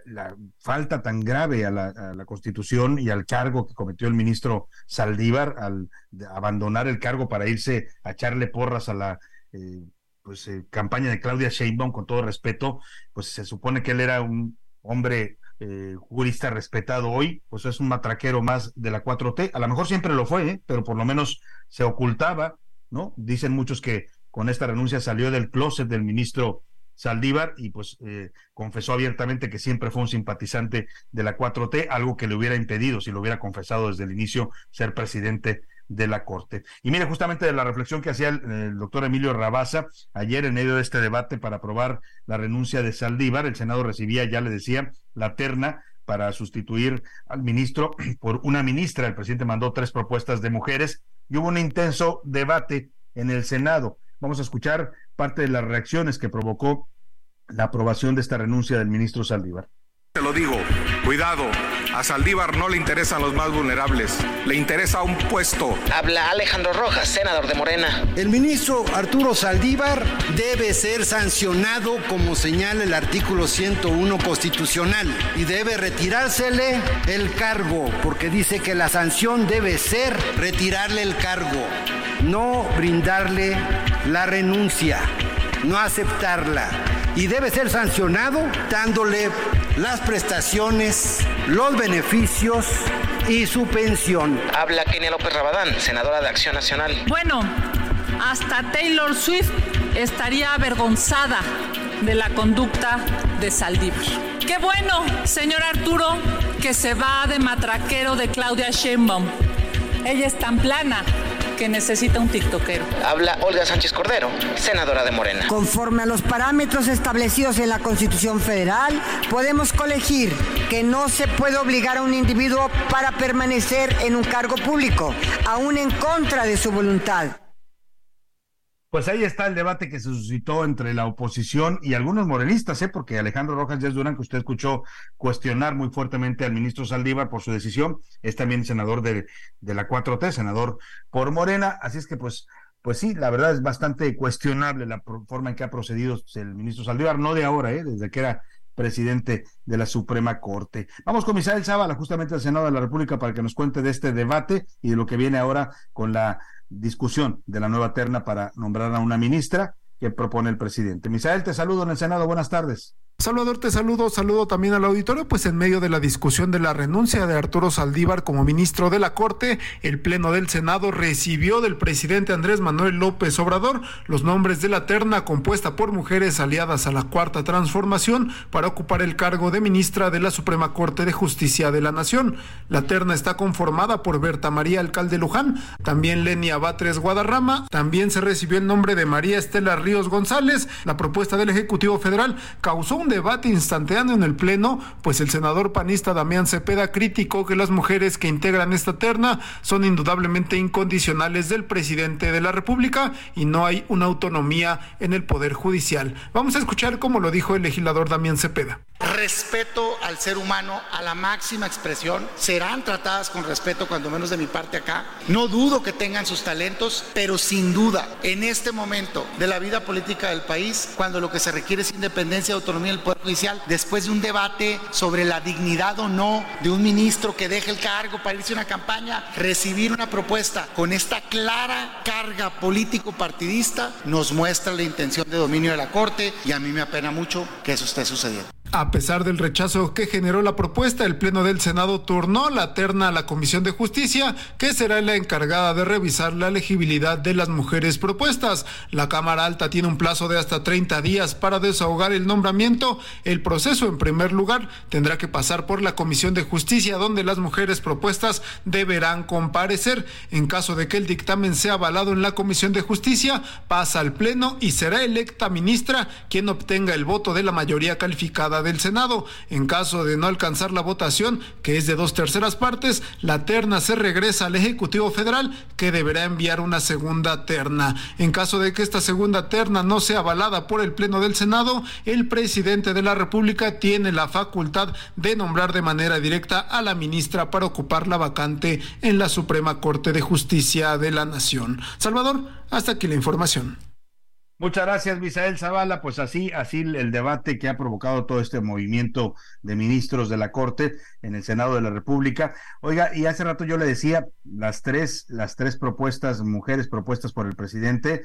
la, falta tan grave a la, Constitución y al cargo que cometió el ministro Saldívar al abandonar el cargo para irse a echarle porras a la eh, pues eh, campaña de Claudia Sheinbaum, con todo respeto, pues se supone que él era un hombre eh, jurista respetado hoy, pues es un matraquero más de la 4T, a lo mejor siempre lo fue, pero por lo menos se ocultaba, ¿no? Dicen muchos que con esta renuncia salió del closet del ministro Saldívar y pues eh, confesó abiertamente que siempre fue un simpatizante de la 4T, algo que le hubiera impedido, si lo hubiera confesado desde el inicio, ser presidente de la Corte. Y mire, justamente de la reflexión que hacía el, doctor Emilio Rabaza ayer en medio de este debate para aprobar la renuncia de Saldívar, el Senado recibía, ya le decía, la terna para sustituir al ministro [clears throat] por una ministra. El presidente mandó tres propuestas de mujeres y hubo un intenso debate en el Senado. Vamos a escuchar parte de las reacciones que provocó la aprobación de esta renuncia del ministro Saldívar. Te lo digo, cuidado, a Saldívar no le interesan los más vulnerables, le interesa un puesto. Habla Alejandro Rojas, senador de Morena. El ministro Arturo Saldívar debe ser sancionado como señala el artículo 101 constitucional y debe retirársele el cargo, porque dice que la sanción debe ser retirarle el cargo, no brindarle la renuncia, no aceptarla y debe ser sancionado dándole las prestaciones, los beneficios y su pensión. Habla Kenia López Rabadán, senadora de Acción Nacional. Bueno, hasta Taylor Swift estaría avergonzada de la conducta de Saldívar. Qué bueno, señor Arturo, que se va de matraquero de Claudia Sheinbaum. Ella es tan plana que necesita un tiktokero. Habla Olga Sánchez Cordero, senadora de Morena. Conforme a los parámetros establecidos en la Constitución Federal, podemos colegir que no se puede obligar a un individuo para permanecer en un cargo público, aún en contra de su voluntad. Pues ahí está el debate que se suscitó entre la oposición y algunos morenistas, ¿eh? porque Alejandro Rojas Díaz Durán, que usted escuchó cuestionar muy fuertemente al ministro Saldívar por su decisión, es también senador de, de la 4T, senador por Morena, así es que pues, pues sí, la verdad es bastante cuestionable la forma en que ha procedido el ministro Saldívar, no de ahora, ¿eh? desde que era presidente de la Suprema Corte. Vamos con Misael Zavala, justamente al Senado de la República, para que nos cuente de este debate y de lo que viene ahora con la discusión de la nueva terna para nombrar a una ministra que propone el presidente. Misael, te saludo en el Senado. Buenas tardes. Salvador, te saludo, saludo también al auditorio, pues en medio de la discusión de la renuncia de Arturo Saldívar como ministro de la Corte, el Pleno del Senado recibió del presidente Andrés Manuel López Obrador los nombres de la terna compuesta por mujeres aliadas a la Cuarta Transformación para ocupar el cargo de ministra de la Suprema Corte de Justicia de la Nación. La terna está conformada por Berta María Alcalde Luján, también Lenia Batres Guadarrama, también se recibió el nombre de María Estela Ríos González. La propuesta del Ejecutivo Federal causó un debate instantáneo en el Pleno, pues el senador panista Damián Cepeda criticó que las mujeres que integran esta terna son indudablemente incondicionales del presidente de la República y no hay una autonomía en el Poder Judicial. Vamos a escuchar cómo lo dijo el legislador Damián Cepeda. Respeto al ser humano a la máxima expresión. Serán tratadas con respeto, cuando menos de mi parte acá. No dudo que tengan sus talentos, pero sin duda, en este momento de la vida política del país, cuando lo que se requiere es independencia y autonomía del Poder Judicial, después de un debate sobre la dignidad o no de un ministro que deje el cargo para irse a una campaña, recibir una propuesta con esta clara carga político-partidista nos muestra la intención de dominio de la Corte y a mí me apena mucho que eso esté sucediendo. A pesar del rechazo que generó la propuesta, el Pleno del Senado turnó la terna a la Comisión de Justicia, que será la encargada de revisar la elegibilidad de las mujeres propuestas. La Cámara Alta tiene un plazo de hasta 30 días para desahogar el nombramiento. El proceso, en primer lugar, tendrá que pasar por la Comisión de Justicia, donde las mujeres propuestas deberán comparecer. En caso de que el dictamen sea avalado en la Comisión de Justicia, pasa al Pleno y será electa ministra quien obtenga el voto de la mayoría calificada del Senado. En caso de no alcanzar la votación, que es de dos terceras partes, la terna se regresa al Ejecutivo Federal, que deberá enviar una segunda terna. En caso de que esta segunda terna no sea avalada por el Pleno del Senado, el presidente de la República tiene la facultad de nombrar de manera directa a la ministra para ocupar la vacante en la Suprema Corte de Justicia de la Nación. Salvador, hasta aquí la información. Muchas gracias, Misael Zavala. Pues así, así el debate que ha provocado todo este movimiento de ministros de la Corte en el Senado de la República. Oiga, y hace rato yo le decía, las tres, las tres propuestas, mujeres propuestas por el presidente,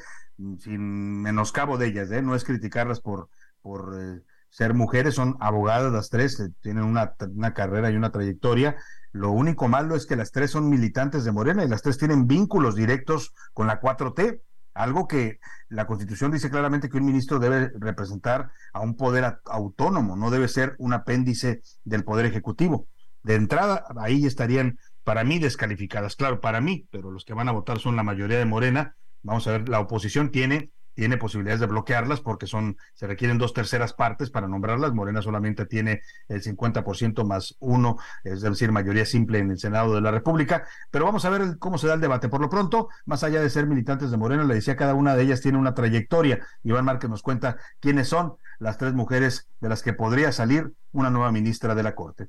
sin menoscabo de ellas, ¿eh? no es criticarlas por, por eh, ser mujeres, son abogadas las tres, eh, tienen una, una carrera y una trayectoria. Lo único malo es que las tres son militantes de Morena y las tres tienen vínculos directos con la 4T algo que la Constitución dice claramente que un ministro debe representar a un poder autónomo, no debe ser un apéndice del Poder Ejecutivo. De entrada, ahí estarían, para mí, descalificadas. Claro, para mí, pero los que van a votar son la mayoría de Morena. Vamos a ver, la oposición tiene tiene posibilidades de bloquearlas porque son, se requieren dos terceras partes para nombrarlas. Morena solamente tiene el 50% más uno, es decir, mayoría simple en el Senado de la República. Pero vamos a ver cómo se da el debate. Por lo pronto, más allá de ser militantes de Morena, le decía, cada una de ellas tiene una trayectoria. Iván Márquez nos cuenta quiénes son las tres mujeres de las que podría salir una nueva ministra de la Corte.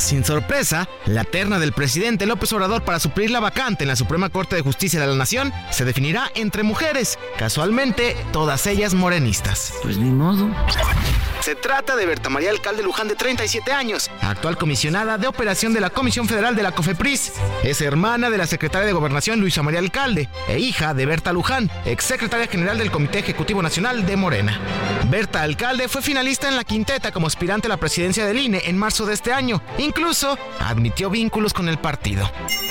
Sin sorpresa, la terna del presidente López Obrador para suplir la vacante en la Suprema Corte de Justicia de la Nación se definirá entre mujeres, casualmente todas ellas morenistas. Pues ni modo. Se trata de Berta María Alcalde Luján, de 37 años, actual comisionada de operación de la Comisión Federal de la COFEPRIS. Es hermana de la secretaria de Gobernación Luisa María Alcalde e hija de Berta Luján, ex secretaria general del Comité Ejecutivo Nacional de Morena. Berta Alcalde fue finalista en la quinteta como aspirante a la presidencia del INE en marzo de este año. Incluso admitió vínculos con el partido.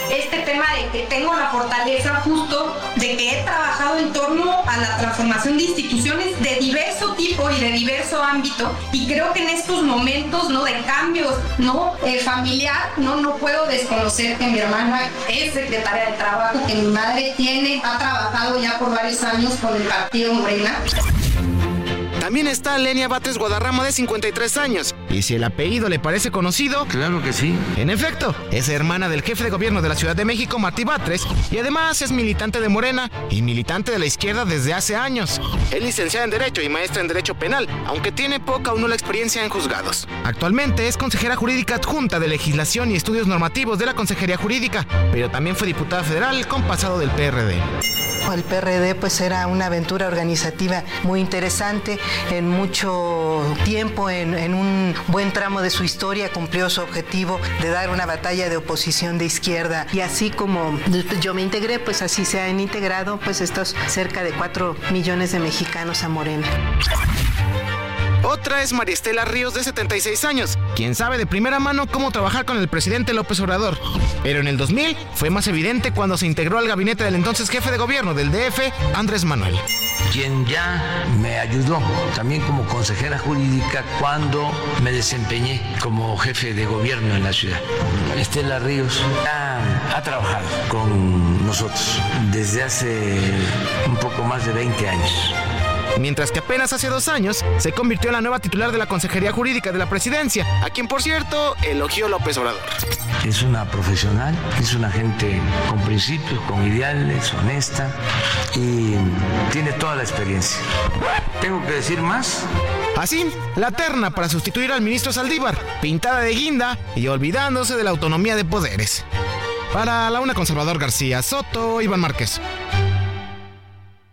Este tema de que tengo la fortaleza justo de que he trabajado en torno a la transformación de instituciones de diverso tipo y de diverso ámbito y creo que en estos momentos no de cambios no eh, familiar no no puedo desconocer que mi hermana es secretaria de trabajo que mi madre tiene ha trabajado ya por varios años con el partido Morena también está Lenia Batres Guadarrama de 53 años. Y si el apellido le parece conocido, claro que sí. En efecto, es hermana del jefe de gobierno de la Ciudad de México, Martí Batres, y además es militante de Morena y militante de la izquierda desde hace años. Es licenciada en Derecho y maestra en Derecho Penal, aunque tiene poca o nula experiencia en juzgados. Actualmente es consejera jurídica adjunta de Legislación y Estudios Normativos de la Consejería Jurídica, pero también fue diputada federal con pasado del PRD. El PRD pues era una aventura organizativa muy interesante en mucho tiempo, en, un buen tramo de su historia, cumplió su objetivo de dar una batalla de oposición de izquierda. Y así como yo me integré, pues así se han integrado pues estos cerca de 4 millones de mexicanos a Morena. Otra es María Estela Ríos de 76 años, quien sabe de primera mano cómo trabajar con el presidente López Obrador. Pero en el 2000 fue más evidente cuando se integró al gabinete del entonces jefe de gobierno del DF, Andrés Manuel. Quien ya me ayudó también como consejera jurídica cuando me desempeñé como jefe de gobierno en la ciudad. Estela Ríos ha trabajado con nosotros desde hace un poco más de 20 años mientras que apenas hace dos años se convirtió en la nueva titular de la Consejería Jurídica de la Presidencia, a quien por cierto elogió López Obrador. Es una profesional, es una gente con principios, con ideales, honesta y tiene toda la experiencia. ¿Tengo que decir más? Así, la terna para sustituir al ministro Saldívar, pintada de guinda y olvidándose de la autonomía de poderes. Para la una conservador García Soto, Iván Márquez.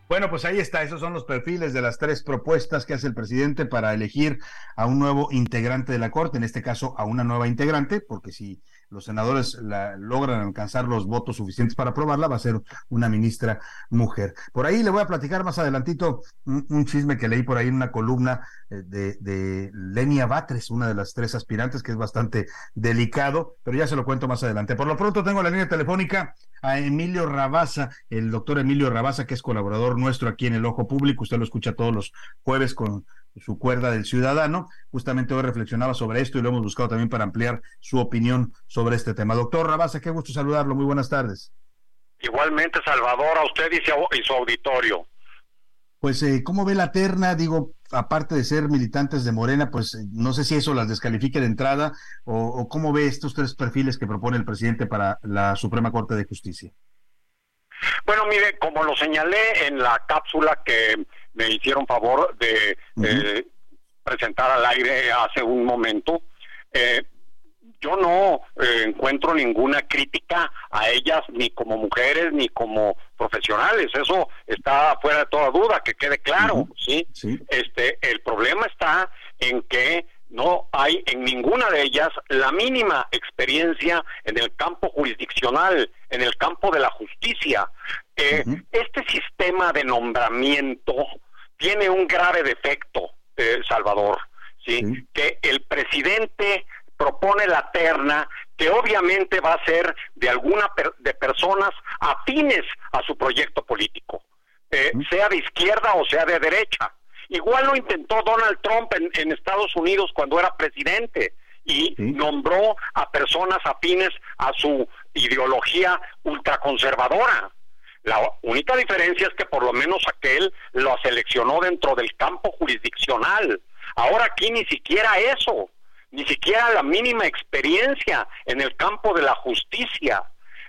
Bueno, pues ahí está, esos son los perfiles de las tres propuestas que hace el presidente para elegir a un nuevo integrante de la Corte, en este caso a una nueva integrante, porque si los senadores logran alcanzar los votos suficientes para aprobarla, va a ser una ministra mujer. Por ahí le voy a platicar más adelantito un, chisme que leí por ahí en una columna eh, de, de, Lenia Batres, una de las tres aspirantes, que es bastante delicado, pero ya se lo cuento más adelante. Por lo pronto tengo la línea telefónica a Emilio Rabasa, el doctor Emilio Rabasa, que es colaborador nuestro aquí en el Ojo Público, usted lo escucha todos los jueves con su cuerda del ciudadano. Justamente hoy reflexionaba sobre esto y lo hemos buscado también para ampliar su opinión sobre este tema. Doctor Rabasa, qué gusto saludarlo. Muy buenas tardes. Igualmente, Salvador, a usted y, su auditorio. Pues, eh, ¿cómo ve la terna? Digo, aparte de ser militantes de Morena, pues eh, no sé si eso las descalifique de entrada o, o cómo ve estos tres perfiles que propone el presidente para la Suprema Corte de Justicia. Bueno, mire, como lo señalé en la cápsula que me hicieron favor de presentar al aire hace un momento. Eh, yo no eh, encuentro ninguna crítica a ellas ni como mujeres ni como profesionales eso está fuera de toda duda que quede claro ¿sí? este el problema está en que no hay en ninguna de ellas la mínima experiencia en el campo jurisdiccional, en el campo de la justicia. Eh, este sistema de nombramiento tiene un grave defecto, eh, Salvador, ¿sí? Que el presidente propone la terna que obviamente va a ser de alguna de personas afines a su proyecto político, eh, sea de izquierda o sea de derecha. Igual lo intentó Donald Trump en, Estados Unidos cuando era presidente y nombró a personas afines a su ideología ultraconservadora. La única diferencia es que por lo menos aquel lo seleccionó dentro del campo jurisdiccional. Ahora aquí ni siquiera eso, ni siquiera la mínima experiencia en el campo de la justicia.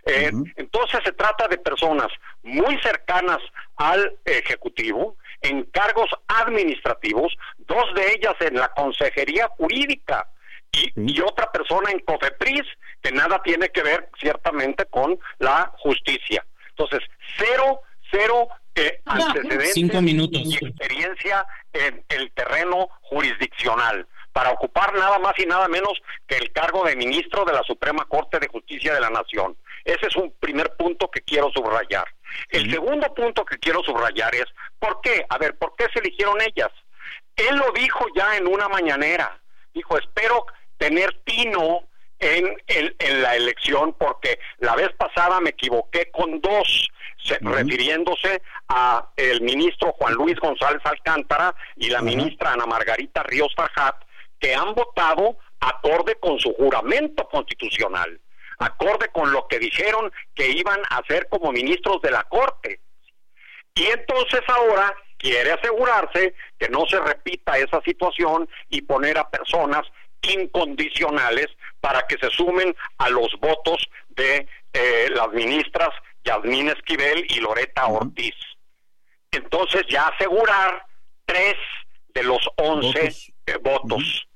Eh, entonces se trata de personas muy cercanas al Ejecutivo, en cargos administrativos, dos de ellas en la Consejería Jurídica y, otra persona en COFEPRIS, que nada tiene que ver ciertamente con la justicia. Entonces, cero, cero eh, antecedentes Cinco minutos. y experiencia en el terreno jurisdiccional para ocupar nada más y nada menos que el cargo de ministro de la Suprema Corte de Justicia de la Nación. Ese es un primer punto que quiero subrayar. El segundo punto que quiero subrayar es, ¿por qué? A ver, ¿por qué se eligieron ellas? Él lo dijo ya en una mañanera. Dijo, espero tener tino en, en, la elección porque la vez pasada me equivoqué con dos, refiriéndose a el ministro Juan Luis González Alcántara y la ministra Ana Margarita Ríos Farjat, que han votado acorde con su juramento constitucional, acorde con lo que dijeron que iban a hacer como ministros de la Corte. Y entonces ahora quiere asegurarse que no se repita esa situación y poner a personas incondicionales para que se sumen a los votos de eh, las ministras Yasmín Esquivel y Loreta Ortiz. Entonces ya asegurar tres de los once votos.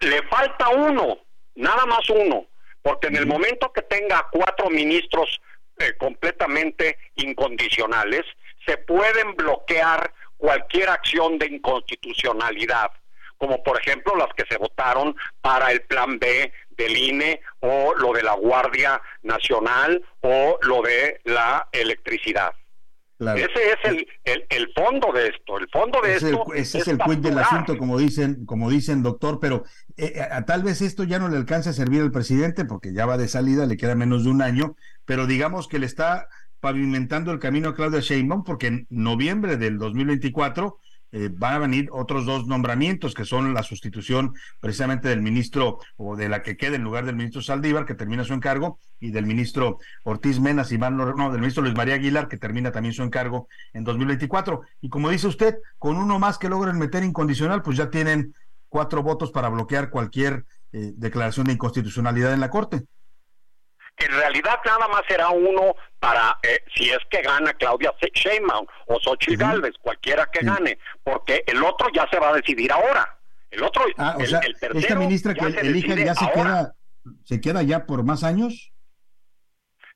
Le falta uno, nada más uno, porque en el momento que tenga cuatro ministros eh, completamente incondicionales, se pueden bloquear cualquier acción de inconstitucionalidad como por ejemplo las que se votaron para el plan B del INE o lo de la Guardia Nacional o lo de la electricidad. Ese es el, el, fondo de esto. El fondo de esto. ese es, el quid del asunto, como dicen, como dicen, doctor. Pero eh, eh, tal vez esto ya no le alcance a servir al presidente porque ya va de salida, le queda menos de un año. Pero digamos que le está pavimentando el camino a Claudia Sheinbaum porque en noviembre del 2024 eh, van a venir otros dos nombramientos que son la sustitución precisamente del ministro o de la que quede en lugar del ministro Saldívar que termina su encargo y del ministro Ortiz Menas y no, del ministro Luis María Aguilar que termina también su encargo en 2024 y como dice usted con uno más que logren meter incondicional pues ya tienen cuatro votos para bloquear cualquier eh, declaración de inconstitucionalidad en la corte en realidad nada más será uno para eh, si es que gana Claudia Sheinbaum o Xochitl Galvez, cualquiera que gane, porque el otro ya se va a decidir ahora. El otro, ah, o sea, esta ministra que elija ya se queda, se queda ya por más años.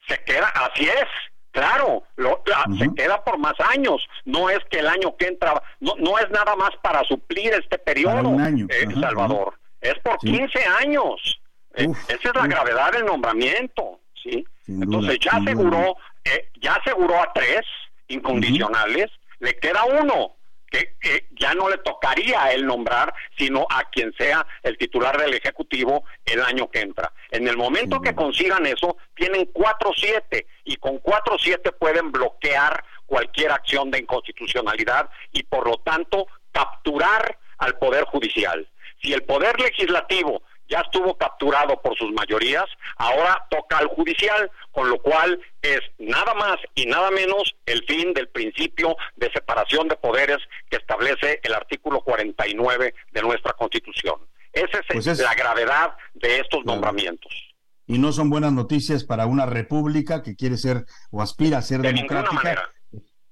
Se queda, así es, claro, lo, se queda por más años. No es que el año que entra, no, no es nada más para suplir este periodo, un año. Eh, Salvador. Es por 15 años. Eh, esa es la gravedad del nombramiento, ¿sí? Entonces ya aseguró, eh, ya aseguró a tres incondicionales, le queda uno que ya no le tocaría a él nombrar, sino a quien sea el titular del Ejecutivo el año que entra. En el momento que consigan eso, tienen cuatro siete y con cuatro siete pueden bloquear cualquier acción de inconstitucionalidad y por lo tanto capturar al Poder Judicial. Si el Poder Legislativo ya estuvo capturado por sus mayorías, ahora toca al judicial, con lo cual es nada más y nada menos el fin del principio de separación de poderes que establece el artículo 49 de nuestra Constitución. Esa pues es, la gravedad de estos nombramientos. Y no son buenas noticias para una república que quiere ser o aspira a ser de democrática,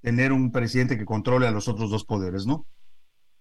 tener un presidente que controle a los otros dos poderes, ¿no?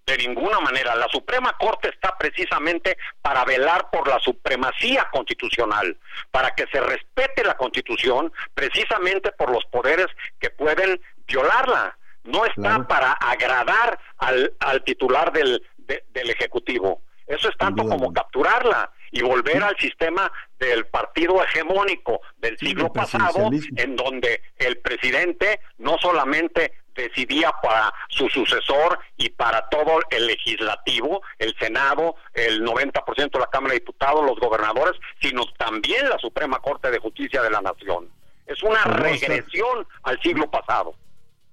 De ninguna manera. La Suprema Corte está precisamente para velar por la supremacía constitucional, para que se respete la Constitución precisamente por los poderes que pueden violarla. No está para agradar al, al titular del, del Ejecutivo. Eso es tanto como capturarla y volver al sistema del partido hegemónico del siglo pasado, en donde el presidente no solamente decidía para su sucesor y para todo el legislativo, el Senado, el 90% de la Cámara de Diputados, los gobernadores, sino también la Suprema Corte de Justicia de la Nación. Es una regresión al siglo pasado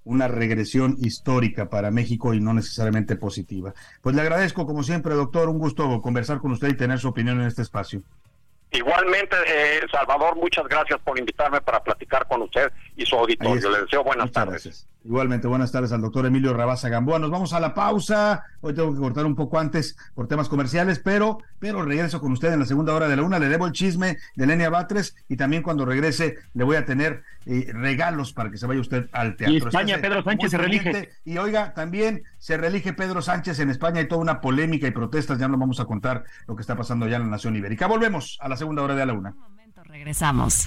una regresión histórica para México y no necesariamente positiva. Pues le agradezco, como siempre, doctor, un gusto conversar con usted y tener su opinión en este espacio. Igualmente, eh, Salvador, muchas gracias por invitarme para platicar con usted y su auditorio. Le deseo buenas tardes. Igualmente, buenas tardes al doctor Emilio Rabaza Gamboa. Nos vamos a la pausa. Hoy tengo que cortar un poco antes por temas comerciales, pero, pero regreso con usted en la segunda hora de la una. Le debo el chisme de Lenia Batres y también cuando regrese le voy a tener eh, regalos para que se vaya usted al teatro. Y España, Pedro Sánchez se reelige. Y oiga, también se reelige Pedro Sánchez en España. Hay toda una polémica y protestas. Ya no vamos a contar lo que está pasando allá en la nación ibérica. Volvemos a la segunda hora de la una. Un momento, regresamos.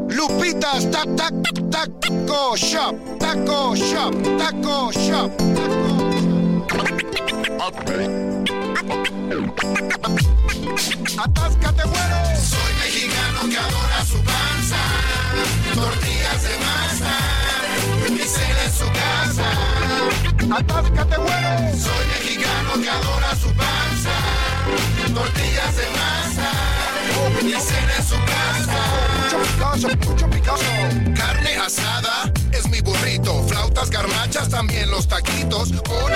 Lupitas tac tac taco shop. Taco shop. Taco shop. Atáscate, güero. Soy mexicano que adora su panza. Tortillas de masa. Mi cena en su casa. Atáscate, güero. Soy mexicano que adora su panza. Tortillas de masa. Mi cena en su casa. Picoso, mucho picoso. Carne asada. Flautas garmachas, también los taquitos. Con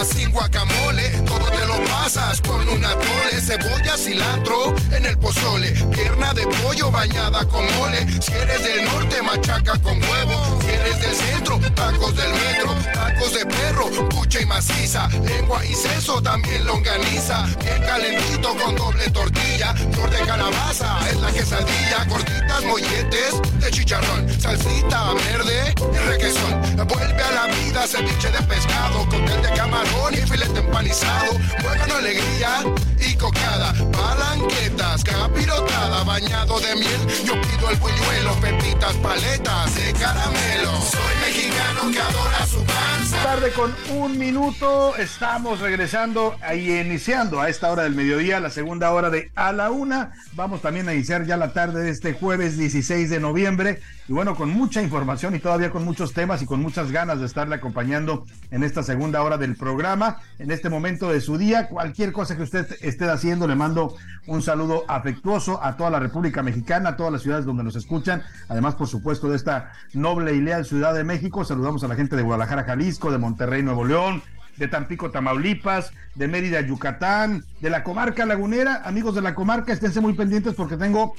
o sin guacamole. Todo te lo pasas con una tole. Cebolla, cilantro en el pozole. Pierna de pollo bañada con mole. Si eres del norte, machaca con huevo. Si eres del centro, tacos del metro. Tacos de perro, pucha y maciza. Lengua y seso, también longaniza. Bien calentito con doble tortilla. Flor de calabaza es la quesadilla. Gorditas, molletes de chicharrón. Salsita verde y requesón. Vuelve a la vida ceviche de pescado. Cóctel de camarón y filete empanizado. Muegan alegría y cocada. Palanquetas, capirotada, bañado de miel. Yo pido el buñuelo, pepitas, paletas de caramelo. Soy mexicano que adora su panza. Tarde con un minuto, estamos regresando y iniciando a esta hora del mediodía, la segunda hora de a la una. Vamos también a iniciar ya la tarde de este jueves 16 de noviembre. Y bueno, con mucha información y todavía con muchos temas y con muchas ganas de estarle acompañando en esta segunda hora del programa, en este momento de su día. Cualquier cosa que usted esté haciendo, le mando un saludo afectuoso a toda la República Mexicana, a todas las ciudades donde nos escuchan. Además, por supuesto, de esta noble y leal Ciudad de México. Saludamos a la gente de Guadalajara, Jalisco, de Monterrey, Nuevo León, de Tampico, Tamaulipas, de Mérida, Yucatán, de la comarca lagunera. Amigos de la comarca, esténse muy pendientes porque tengo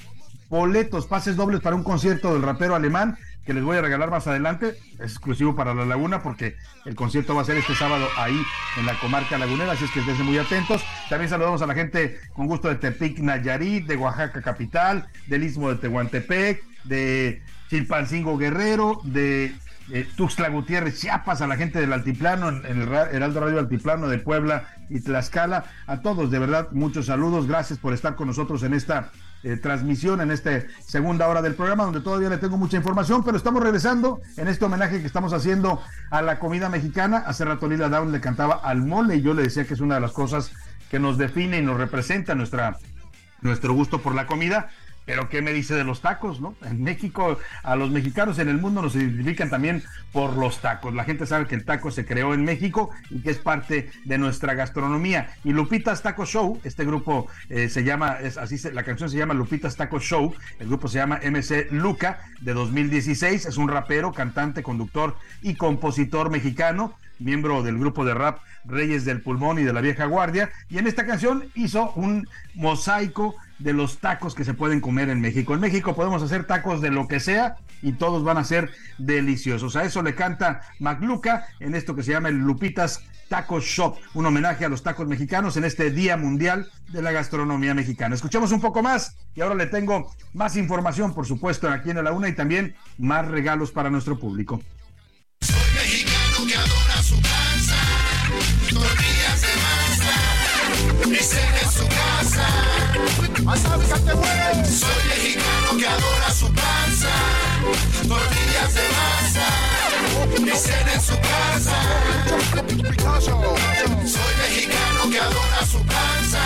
boletos, pases dobles para un concierto del rapero alemán que les voy a regalar más adelante, es exclusivo para la laguna porque el concierto va a ser este sábado ahí en la comarca lagunera, así es que estén muy atentos. También saludamos a la gente con gusto de Tepic Nayarit, de Oaxaca capital, del Istmo de Tehuantepec, de Chilpancingo Guerrero, de eh, Tuxtla Gutiérrez, Chiapas, a la gente del Altiplano, en, el Heraldo Radio Altiplano de Puebla y Tlaxcala, a todos de verdad muchos saludos, gracias por estar con nosotros en esta eh, transmisión, en esta segunda hora del programa, donde todavía le tengo mucha información, pero estamos regresando en este homenaje que estamos haciendo a la comida mexicana. Hace rato Lila Down le cantaba al mole y yo le decía que es una de las cosas que nos define y nos representa nuestra, nuestro gusto por la comida. Pero ¿qué me dice de los tacos, no? En México, a los mexicanos en el mundo nos identifican también por los tacos. La gente sabe que el taco se creó en México y que es parte de nuestra gastronomía. Y Lupitas Taco Show, este grupo eh, se llama, es así, la canción se llama Lupitas Taco Show, el grupo se llama MC Luca de 2016, es un rapero, cantante, conductor y compositor mexicano miembro del grupo de rap Reyes del Pulmón y de la Vieja Guardia, y en esta canción hizo un mosaico de los tacos que se pueden comer en México. En México podemos hacer tacos de lo que sea y todos van a ser deliciosos. A eso le canta Macluca en esto que se llama el Lupitas Taco Shop, un homenaje a los tacos mexicanos en este Día Mundial de la Gastronomía Mexicana. Escuchemos un poco más y ahora le tengo más información, por supuesto, aquí en la una y también más regalos para nuestro público. Soy mexicano que adora su de en su casa. Atáscate, güey. Soy mexicano que adora su panza, tortillas de masa, mi cena en su casa. Soy mexicano que adora su panza,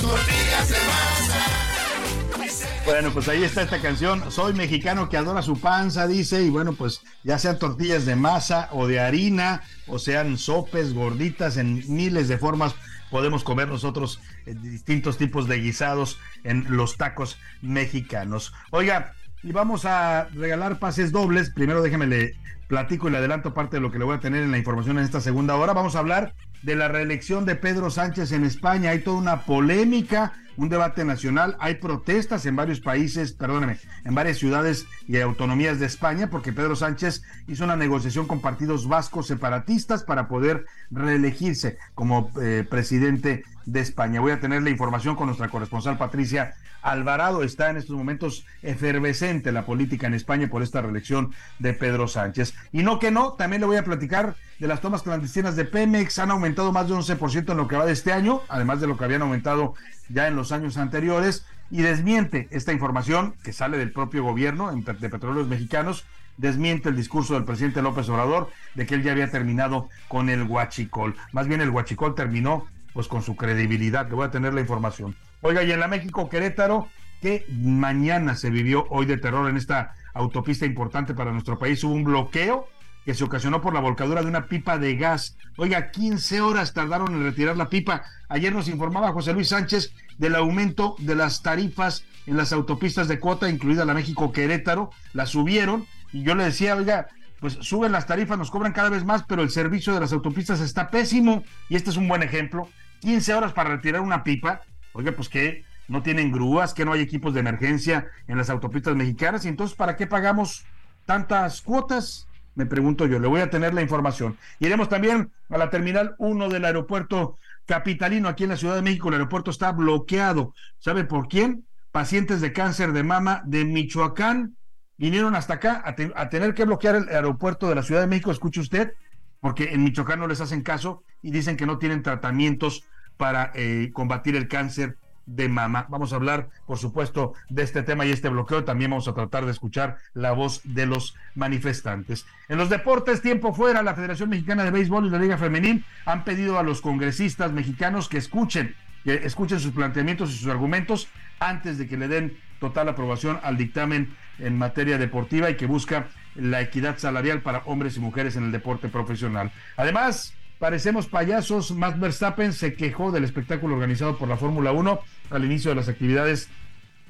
tortillas de masa, Bueno, pues ahí está esta canción. Soy mexicano que adora su panza, dice. Y bueno, pues ya sean tortillas de masa o de harina, o sean sopes, gorditas, en miles de formas podemos comer nosotros eh, distintos tipos de guisados en los tacos mexicanos. Oiga, y vamos a regalar pases dobles. Primero déjeme le platico y le adelanto parte de lo que le voy a tener en la información en esta segunda hora. Vamos a hablar de la reelección de Pedro Sánchez en España. Hay toda una polémica, un debate nacional. Hay protestas en varios países, perdóneme, en varias ciudades y autonomías de España, porque Pedro Sánchez hizo una negociación con partidos vascos separatistas para poder reelegirse como eh, presidente de España. Voy a tener la información con nuestra corresponsal Patricia Alvarado. Está en estos momentos efervescente la política en España por esta reelección de Pedro Sánchez. Y no que no, también le voy a platicar de las tomas clandestinas de Pemex. Han aumentado más de 11% en lo que va de este año, además de lo que habían aumentado ya en los años anteriores. Y desmiente esta información que sale del propio gobierno de Petróleos Mexicanos desmiente el discurso del presidente López Obrador de que él ya había terminado con el huachicol. Más bien el huachicol terminó pues con su credibilidad. Le voy a tener la información. Oiga, y en la México Querétaro, que mañana se vivió hoy de terror en esta autopista importante para nuestro país, hubo un bloqueo que se ocasionó por la volcadura de una pipa de gas. Oiga, 15 horas tardaron en retirar la pipa. Ayer nos informaba José Luis Sánchez del aumento de las tarifas en las autopistas de cuota, incluida la México Querétaro, la subieron y yo le decía, oiga, pues suben las tarifas, nos cobran cada vez más, pero el servicio de las autopistas está pésimo y este es un buen ejemplo. 15 horas para retirar una pipa, Oiga, pues que no tienen grúas, que no hay equipos de emergencia en las autopistas mexicanas, y entonces, ¿para qué pagamos tantas cuotas? Me pregunto yo, le voy a tener la información. Iremos también a la terminal 1 del aeropuerto capitalino aquí en la Ciudad de México. El aeropuerto está bloqueado. ¿Sabe por quién? Pacientes de cáncer de mama de Michoacán vinieron hasta acá a, tener que bloquear el aeropuerto de la Ciudad de México, escuche usted, porque en Michoacán no les hacen caso y dicen que no tienen tratamientos para eh, combatir el cáncer de mama. Vamos a hablar, por supuesto, de este tema y este bloqueo. También vamos a tratar de escuchar la voz de los manifestantes. En los deportes, tiempo fuera, la Federación Mexicana de Béisbol y la Liga Femenil han pedido a los congresistas mexicanos que escuchen, que escuchen sus planteamientos y sus argumentos antes de que le den total aprobación al dictamen en materia deportiva y que busca la equidad salarial para hombres y mujeres en el deporte profesional. Además, Parecemos payasos. Max Verstappen se quejó del espectáculo organizado por la Fórmula 1 al inicio de las actividades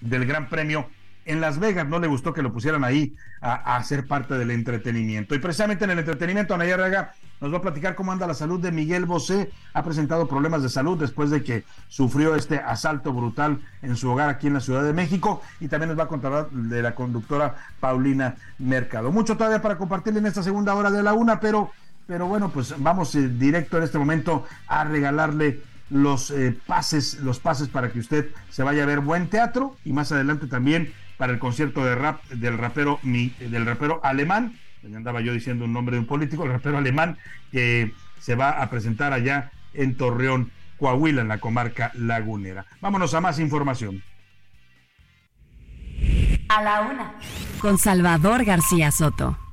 del Gran Premio en Las Vegas. No le gustó que lo pusieran ahí a, hacer parte del entretenimiento. Y precisamente en el entretenimiento, Anaya Raga nos va a platicar cómo anda la salud de Miguel Bosé. Ha presentado problemas de salud después de que sufrió este asalto brutal en su hogar aquí en la Ciudad de México. Y también nos va a contar de la conductora Paulina Mercado. Mucho todavía para compartir en esta segunda hora de la una, pero pero bueno, pues vamos eh, directo en este momento a regalarle los eh, pases, los pases para que usted se vaya a ver buen teatro y más adelante también para el concierto de rap del rapero del rapero alemán, andaba yo diciendo un nombre de un político, el rapero alemán que se va a presentar allá en Torreón, Coahuila, en la comarca lagunera. Vámonos a más información. A la una. Con Salvador García Soto.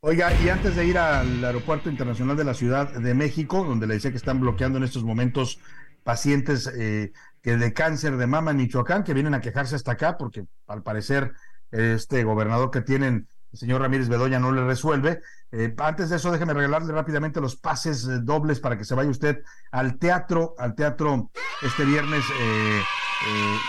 Oiga, y antes de ir al Aeropuerto Internacional de la Ciudad de México, donde le decía que están bloqueando en estos momentos pacientes eh, que de cáncer de mama en Michoacán, que vienen a quejarse hasta acá, porque al parecer este gobernador que tienen, el señor Ramírez Bedoya, no le resuelve. Eh, antes de eso, déjeme regalarle rápidamente los pases eh, dobles para que se vaya usted al teatro, al teatro este viernes,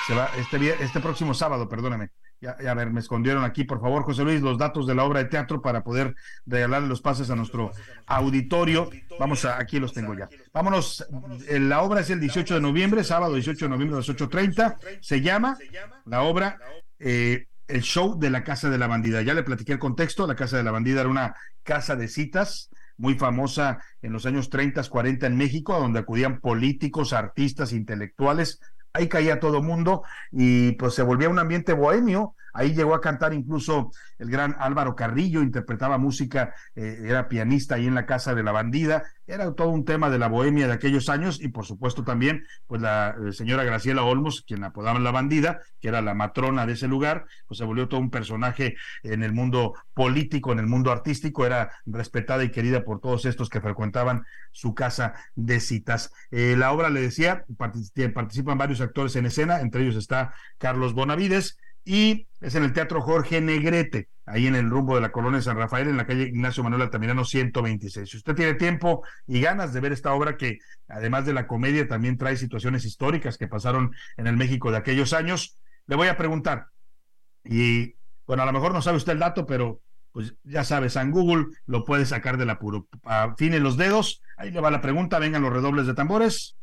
se va, este, este próximo sábado, perdóneme ya, a ver, me escondieron aquí, por favor, José Luis, los datos de la obra de teatro para poder regalarle los pases a nuestro auditorio. Vamos a, aquí los tengo ya. Vámonos, la obra es el 18 de noviembre, sábado 18 de noviembre a las 8.30. Se llama la obra eh, El Show de la Casa de la Bandida. Ya le platiqué el contexto, la Casa de la Bandida era una casa de citas muy famosa en los años 30, 40 en México, a donde acudían políticos, artistas, intelectuales ahí caía todo mundo y pues se volvía un ambiente bohemio. Ahí llegó a cantar incluso el gran Álvaro Carrillo, interpretaba música, eh, era pianista ahí en la casa de la bandida. Era todo un tema de la bohemia de aquellos años y por supuesto también pues la eh, señora Graciela Olmos, quien apodaban la bandida, que era la matrona de ese lugar, pues se volvió todo un personaje en el mundo político, en el mundo artístico, era respetada y querida por todos estos que frecuentaban su casa de citas. Eh, la obra, le decía, participan varios actores en escena, entre ellos está Carlos Bonavides, y es en el Teatro Jorge Negrete, ahí en el rumbo de la colonia San Rafael, en la calle Ignacio Manuel Altamirano 126. Si usted tiene tiempo y ganas de ver esta obra que, además de la comedia, también trae situaciones históricas que pasaron en el México de aquellos años, le voy a preguntar, y bueno, a lo mejor no sabe usted el dato, pero pues ya sabes, en Google lo puede sacar del apuro. Afine los dedos, ahí le va la pregunta, vengan los redobles de tambores.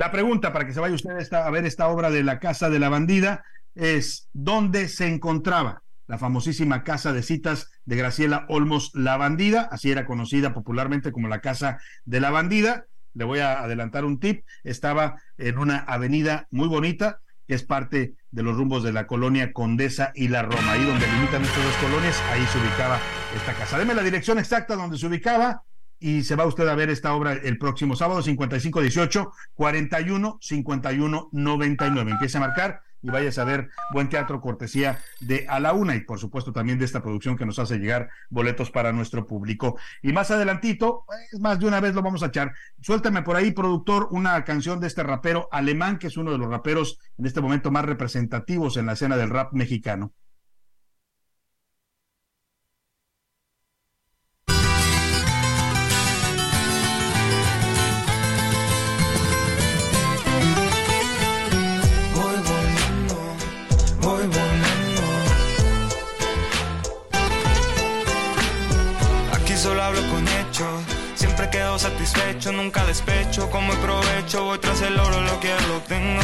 La pregunta para que se vaya usted a ver esta obra de la Casa de la Bandida es, ¿dónde se encontraba la famosísima casa de citas de Graciela Olmos La Bandida? Así era conocida popularmente como la Casa de la Bandida. Le voy a adelantar un tip. Estaba en una avenida muy bonita, que es parte de los rumbos de la colonia Condesa y la Roma, ahí donde limitan estas dos colonias, ahí se ubicaba esta casa. Deme la dirección exacta donde se ubicaba y se va usted a ver esta obra el próximo sábado 55 18 41 51 99. Empiece a marcar y vayas a ver Buen Teatro Cortesía de A la Una y por supuesto también de esta producción que nos hace llegar boletos para nuestro público. Y más adelantito, más de una vez lo vamos a echar. Suéltame por ahí, productor, una canción de este rapero alemán que es uno de los raperos en este momento más representativos en la escena del rap mexicano. Satisfecho, nunca despecho. Como el provecho, voy tras el oro, lo que lo tengo.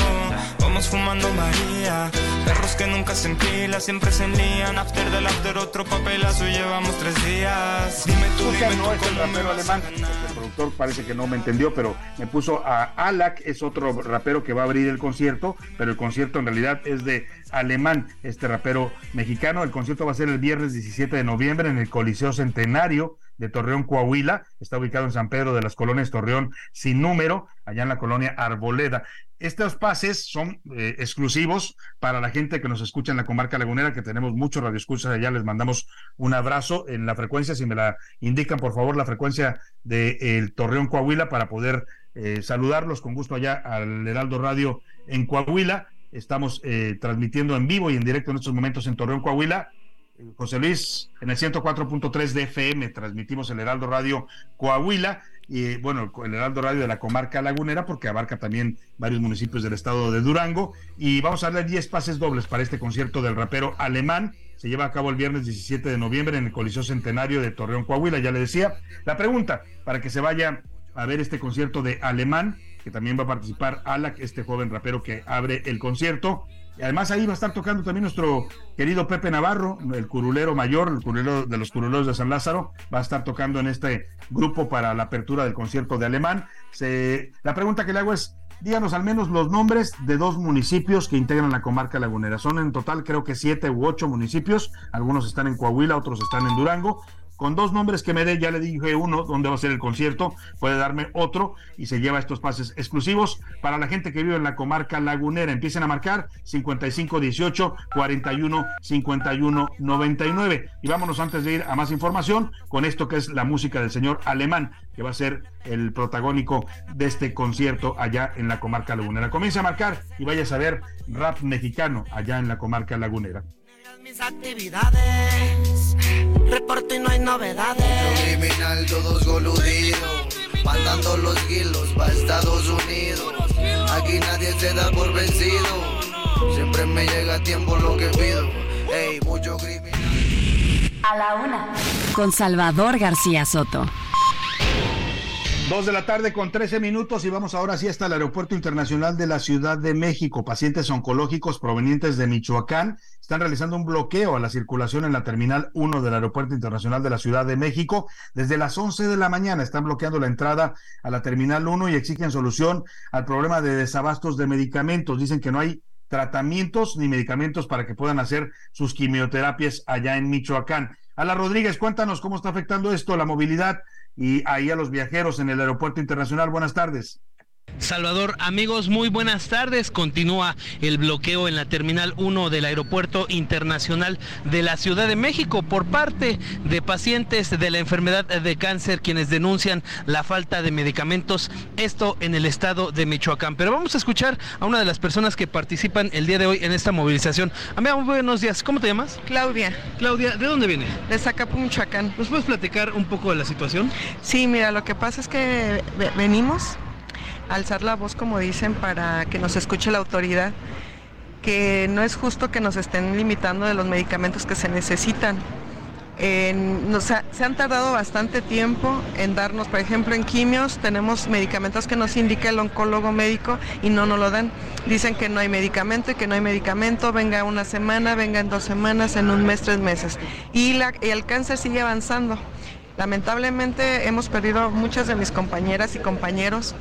Vamos fumando María, perros que nunca se empilan, siempre se enlían. After del after, otro papelazo, llevamos tres días. Dime tú, dime no es el rapero alemán. El productor parece que no me entendió, pero me puso a Alak, es otro rapero que va a abrir el concierto, pero el concierto en realidad es de alemán, este rapero mexicano. El concierto va a ser el viernes 17 de noviembre en el Coliseo Centenario de Torreón, Coahuila. Está ubicado en San Pedro de las Colonias Torreón sin número, allá en la colonia Arboleda. Estos pases son eh, exclusivos para la gente que nos escucha en la comarca lagunera, que tenemos muchos radioescuchas allá. Les mandamos un abrazo en la frecuencia. Si me la indican, por favor, la frecuencia de el Torreón Coahuila para poder eh, saludarlos con gusto allá al Heraldo Radio en Coahuila. Estamos eh, transmitiendo en vivo y en directo en estos momentos en Torreón, Coahuila José Luis, en el 104.3 de FM transmitimos el Heraldo Radio Coahuila y bueno, el Heraldo Radio de la comarca lagunera porque abarca también varios municipios del estado de Durango y vamos a darle 10 pases dobles para este concierto del rapero alemán. Se lleva a cabo el viernes 17 de noviembre en el Coliseo Centenario de Torreón, Coahuila, ya le decía. La pregunta para que se vaya a ver este concierto de alemán, que también va a participar Alak, este joven rapero que abre el concierto. Además ahí va a estar tocando también nuestro querido Pepe Navarro, el curulero mayor, el curulero de los curuleros de San Lázaro, va a estar tocando en este grupo para la apertura del concierto de Alemán. la pregunta que le hago es, díganos al menos los nombres de dos municipios que integran la comarca lagunera. Son en total creo que siete u ocho municipios, algunos están en Coahuila, otros están en Durango, con dos nombres que me dé, ya le dije uno, donde va a ser el concierto, puede darme otro y se lleva estos pases exclusivos para la gente que vive en la comarca lagunera. Empiecen a marcar 55 18 41 51 99. Y vámonos antes de ir a más información con esto que es la música del señor alemán, que va a ser el protagónico de este concierto allá en la comarca lagunera. Comience a marcar y vaya a saber rap mexicano allá en la comarca lagunera mis actividades. Reporto y no hay novedades. Criminal, todos coludidos. Mandando los kilos para Estados Unidos. Aquí nadie se da por vencido. Siempre me llega a tiempo lo que pido. Ey, mucho criminal. A la una. Con Salvador García Soto. Dos de la tarde con 13 minutos y vamos ahora sí hasta el Aeropuerto Internacional de la Ciudad de México. Pacientes oncológicos provenientes de Michoacán están realizando un bloqueo a la circulación en la Terminal 1 del Aeropuerto Internacional de la Ciudad de México. Desde las 11 de la mañana están bloqueando la entrada a la Terminal 1 y exigen solución al problema de desabastos de medicamentos. Dicen que no hay tratamientos ni medicamentos para que puedan hacer sus quimioterapias allá en Michoacán. Ala Rodríguez, cuéntanos cómo está afectando esto la movilidad y ahí a los viajeros en el aeropuerto internacional. Buenas tardes. Salvador, amigos, muy buenas tardes. Continúa el bloqueo en la Terminal 1 del Aeropuerto Internacional de la Ciudad de México por parte de pacientes de la enfermedad de cáncer quienes denuncian la falta de medicamentos, esto en el estado de Michoacán. Pero vamos a escuchar a una de las personas que participan el día de hoy en esta movilización. Amiga, muy buenos días. ¿Cómo te llamas? Claudia. Claudia, ¿de dónde viene? De Zacapu, Michoacán. ¿Nos puedes platicar un poco de la situación? Sí, mira, lo que pasa es que venimos alzar la voz, como dicen, para que nos escuche la autoridad, que no es justo que nos estén limitando de los medicamentos que se necesitan. se han tardado bastante tiempo en darnos, por ejemplo, en quimios tenemos medicamentos que nos indica el oncólogo médico y no nos lo dan. Dicen que no hay medicamento y que no hay medicamento, venga una semana, venga en dos semanas, en un mes, tres meses. Y, la, y el cáncer sigue avanzando. Lamentablemente hemos perdido muchas de mis compañeras y compañeros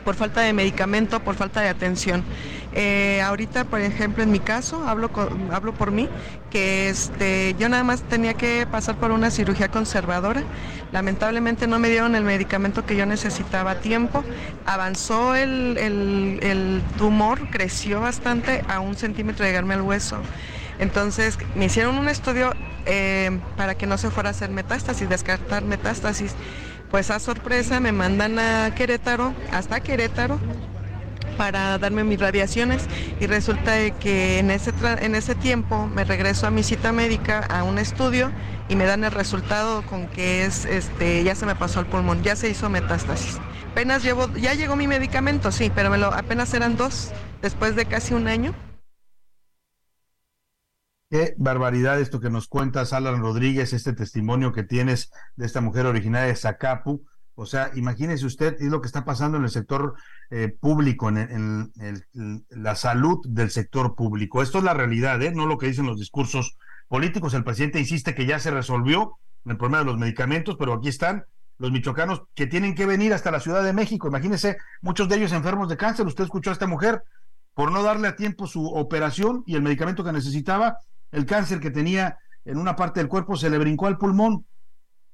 por falta de medicamento, por falta de atención. Eh, ahorita, por ejemplo, en mi caso, hablo, hablo por mí, que este, yo nada más tenía que pasar por una cirugía conservadora. Lamentablemente no me dieron el medicamento que yo necesitaba a tiempo. Avanzó el, el, tumor, creció bastante a un centímetro de llegarme al hueso. Entonces me hicieron un estudio eh, para que no se fuera a hacer metástasis, descartar metástasis pues a sorpresa me mandan a Querétaro, hasta Querétaro, para darme mis radiaciones y resulta que en ese, en ese tiempo me regreso a mi cita médica a un estudio y me dan el resultado con que es este ya se me pasó el pulmón, ya se hizo metástasis. Apenas llevo, ya llegó mi medicamento, sí, pero me lo, apenas eran dos después de casi un año. Qué barbaridad esto que nos cuentas, Alan Rodríguez, este testimonio que tienes de esta mujer originaria de Zacapu. O sea, imagínese usted, es lo que está pasando en el sector eh, público, en, la salud del sector público. Esto es la realidad, ¿eh? no lo que dicen los discursos políticos. El presidente insiste que ya se resolvió el problema de los medicamentos, pero aquí están los michoacanos que tienen que venir hasta la Ciudad de México. Imagínese, muchos de ellos enfermos de cáncer. Usted escuchó a esta mujer por no darle a tiempo su operación y el medicamento que necesitaba, el cáncer que tenía en una parte del cuerpo se le brincó al pulmón.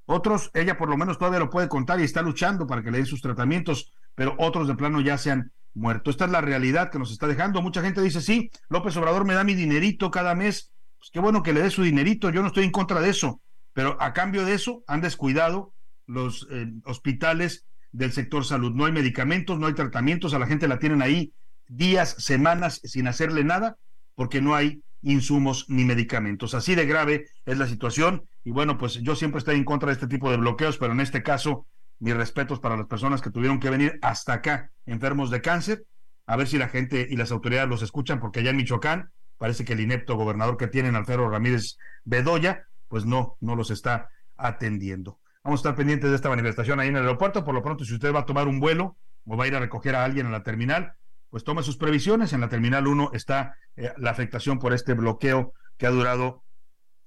Otros, ella por lo menos todavía lo puede contar y está luchando para que le den sus tratamientos, pero otros de plano ya se han muerto. Esta es la realidad que nos está dejando. Mucha gente dice, sí, López Obrador me da mi dinerito cada mes. Pues qué bueno que le dé su dinerito, yo no estoy en contra de eso, pero a cambio de eso han descuidado los eh, hospitales del sector salud. No hay medicamentos, no hay tratamientos, a la gente la tienen ahí días, semanas sin hacerle nada, porque no hay insumos ni medicamentos. Así de grave es la situación y bueno, pues yo siempre estoy en contra de este tipo de bloqueos, pero en este caso mis respetos para las personas que tuvieron que venir hasta acá enfermos de cáncer, a ver si la gente y las autoridades los escuchan, porque allá en Michoacán parece que el inepto gobernador que tienen, Alfredo Ramírez Bedoya, pues no, no los está atendiendo. Vamos a estar pendientes de esta manifestación ahí en el aeropuerto. Por lo pronto, si usted va a tomar un vuelo o va a ir a recoger a alguien en la terminal, pues tome sus previsiones. En la terminal 1 está eh, la afectación por este bloqueo que ha durado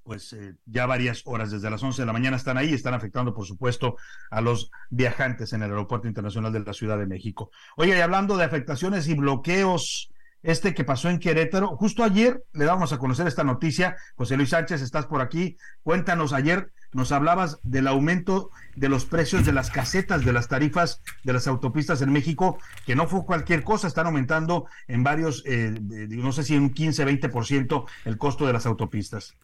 pues eh, ya varias horas, desde las 11 de la mañana están ahí, están afectando por supuesto a los viajantes en el Aeropuerto Internacional de la Ciudad de México. Oye, y hablando de afectaciones y bloqueos, este que pasó en Querétaro, justo ayer le damos a conocer esta noticia, José Luis Sánchez, estás por aquí, cuéntanos ayer nos hablabas del aumento de los precios de las casetas, de las tarifas de las autopistas en México, que no fue cualquier cosa, están aumentando en varios, eh, no sé si un 15, 20% el costo de las autopistas.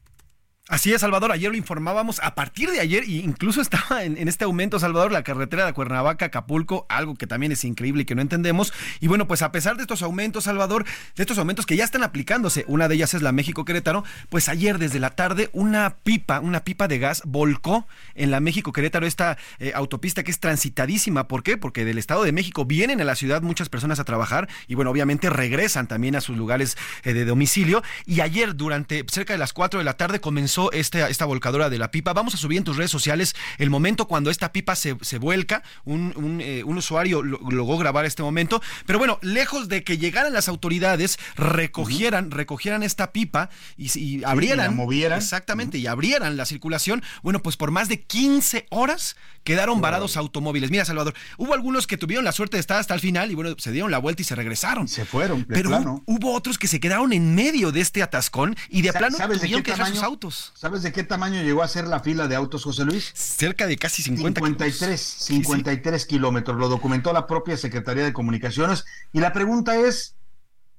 Así es, Salvador. Ayer lo informábamos. A partir de ayer, incluso estaba en, este aumento, Salvador, la carretera de Cuernavaca, Acapulco, algo que también es increíble y que no entendemos. Y bueno, pues a pesar de estos aumentos, Salvador, de estos aumentos que ya están aplicándose, una de ellas es la México Querétaro, pues ayer desde la tarde una pipa, una pipa de gas volcó en la México Querétaro, esta eh, autopista que es transitadísima. ¿Por qué? Porque del Estado de México vienen a la ciudad muchas personas a trabajar y bueno, obviamente regresan también a sus lugares eh, de domicilio. Y ayer, durante cerca de las 4 de la tarde, comenzó pasó esta, esta volcadora de la pipa. Vamos a subir en tus redes sociales el momento cuando esta pipa se, se vuelca. Un, un, eh, un usuario lo- logró grabar este momento. Pero bueno, lejos de que llegaran las autoridades, recogieran, recogieran esta pipa y, y abrieran. la movieran. Exactamente, y abrieran la circulación. Bueno, pues por más de 15 horas quedaron varados automóviles. Mira, Salvador, hubo algunos que tuvieron la suerte de estar hasta el final y bueno, se dieron la vuelta y se regresaron. Se fueron, de Pero plano. hubo otros que se quedaron en medio de este atascón y de plano ¿Sabes de tuvieron qué que dejar sus autos. ¿Sabes de qué tamaño llegó a ser la fila de autos, José Luis? Cerca de casi 50 53, 53 kilómetros. Lo documentó la propia Secretaría de Comunicaciones. Y la pregunta es,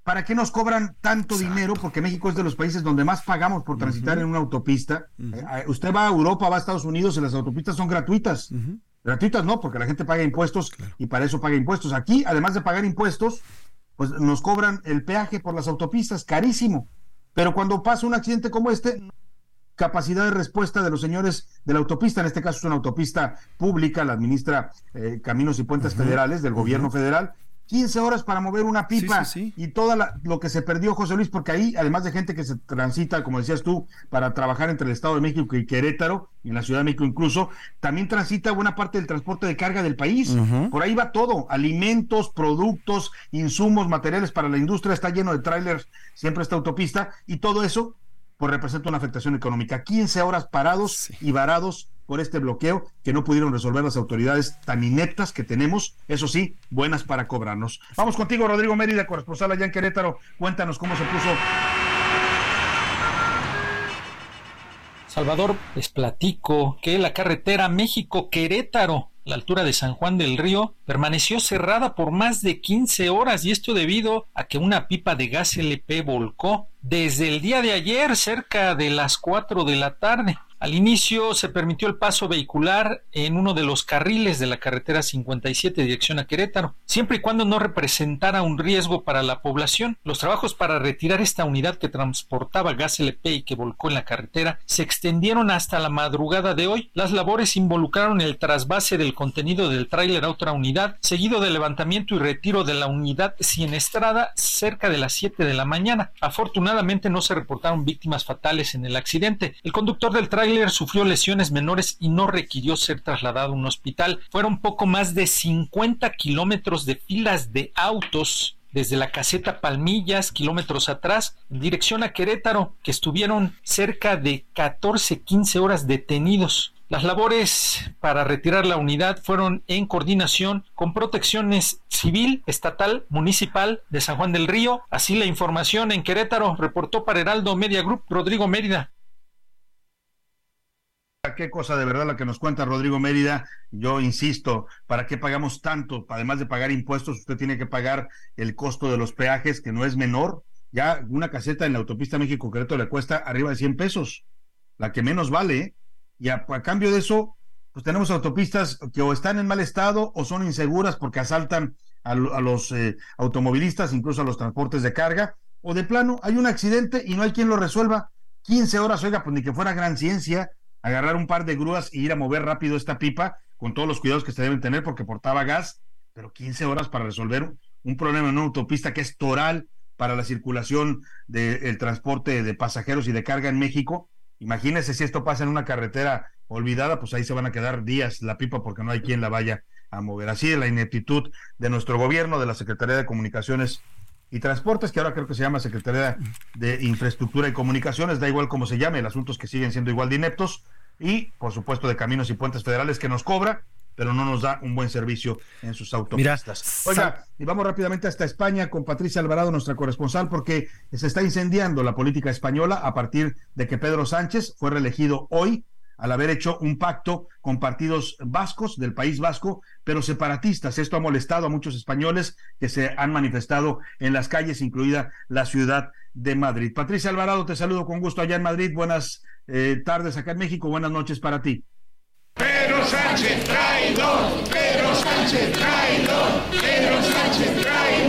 ¿para qué nos cobran tanto dinero? Porque México es de los países donde más pagamos por transitar en una autopista. Eh, eh, usted va a Europa, va a Estados Unidos y las autopistas son gratuitas. Gratuitas no, porque la gente paga impuestos y para eso paga impuestos. Aquí, además de pagar impuestos, pues nos cobran el peaje por las autopistas, carísimo. Pero cuando pasa un accidente como este, capacidad de respuesta de los señores de la autopista, en este caso es una autopista pública, la administra eh, Caminos y Puentes Federales del gobierno federal, 15 horas para mover una pipa Sí, y todo lo que se perdió, José Luis, porque ahí, además de gente que se transita, como decías tú, para trabajar entre el Estado de México y Querétaro, y en la Ciudad de México incluso, también transita buena parte del transporte de carga del país. Por ahí va todo, alimentos, productos, insumos, materiales para la industria, está lleno de trailers siempre esta autopista, y todo eso pues representa una afectación económica. 15 horas parados y varados por este bloqueo que no pudieron resolver las autoridades tan ineptas que tenemos, eso sí, buenas para cobrarnos. Vamos contigo, Rodrigo Mérida, corresponsal allá en Querétaro. Cuéntanos cómo se puso Salvador, les platico que la carretera México-Querétaro, la altura de San Juan del Río, permaneció cerrada por más de 15 horas y esto debido a que una pipa de gas LP volcó desde el día de ayer cerca de las 4 de la tarde. Al inicio se permitió el paso vehicular en uno de los carriles de la carretera 57 dirección a Querétaro, siempre y cuando no representara un riesgo para la población. Los trabajos para retirar esta unidad que transportaba gas LP y que volcó en la carretera se extendieron hasta la madrugada de hoy. Las labores involucraron el trasvase del contenido del tráiler a otra unidad, seguido del levantamiento y retiro de la unidad siniestrada cerca de las 7 de la mañana. Afortunadamente no se reportaron víctimas fatales en el accidente. El conductor del tráiler sufrió lesiones menores y no requirió ser trasladado a un hospital. Fueron poco más de 50 kilómetros de filas de autos desde la caseta Palmillas, kilómetros atrás, en dirección a Querétaro, que estuvieron cerca de 14-15 horas detenidos. Las labores para retirar la unidad fueron en coordinación con protecciones civil, estatal, municipal de San Juan del Río. Así la información en Querétaro reportó para Heraldo Media Group Rodrigo Mérida. Qué cosa de verdad la que nos cuenta Rodrigo Mérida. Yo insisto, ¿para qué pagamos tanto? Además de pagar impuestos, usted tiene que pagar el costo de los peajes, que no es menor. Ya una caseta en la autopista México-Querétaro le cuesta arriba de 100 pesos, la que menos vale. ¿eh? Y a, cambio de eso, pues tenemos autopistas que o están en mal estado o son inseguras porque asaltan a los eh, automovilistas, incluso a los transportes de carga, o de plano hay un accidente y no hay quien lo resuelva. 15 horas, oiga, pues ni que fuera gran ciencia agarrar un par de grúas y ir a mover rápido esta pipa con todos los cuidados que se deben tener porque portaba gas, pero 15 horas para resolver un, problema en una autopista que es toral para la circulación del transporte de pasajeros y de carga en México. Imagínese si esto pasa en una carretera olvidada, pues ahí se van a quedar días la pipa porque no hay quien la vaya a mover. Así es la ineptitud de nuestro gobierno, de la Secretaría de Comunicaciones y Transportes, que ahora creo que se llama Secretaría de Infraestructura y Comunicaciones, da igual cómo se llame, el asunto es que siguen siendo igual de ineptos, y por supuesto de Caminos y Puentes Federales que nos cobra, pero no nos da un buen servicio en sus autopistas. Oiga, y vamos rápidamente hasta España con Patricia Alvarado, nuestra corresponsal, porque se está incendiando la política española a partir de que Pedro Sánchez fue reelegido hoy al haber hecho un pacto con partidos vascos del País Vasco, pero separatistas. Esto ha molestado a muchos españoles que se han manifestado en las calles, incluida la ciudad de Madrid. Patricia Alvarado, te saludo con gusto allá en Madrid. Buenas eh, tardes acá en México, buenas noches para ti. Pedro Sánchez traidor, Pedro Sánchez traidor, Pedro Sánchez traidor.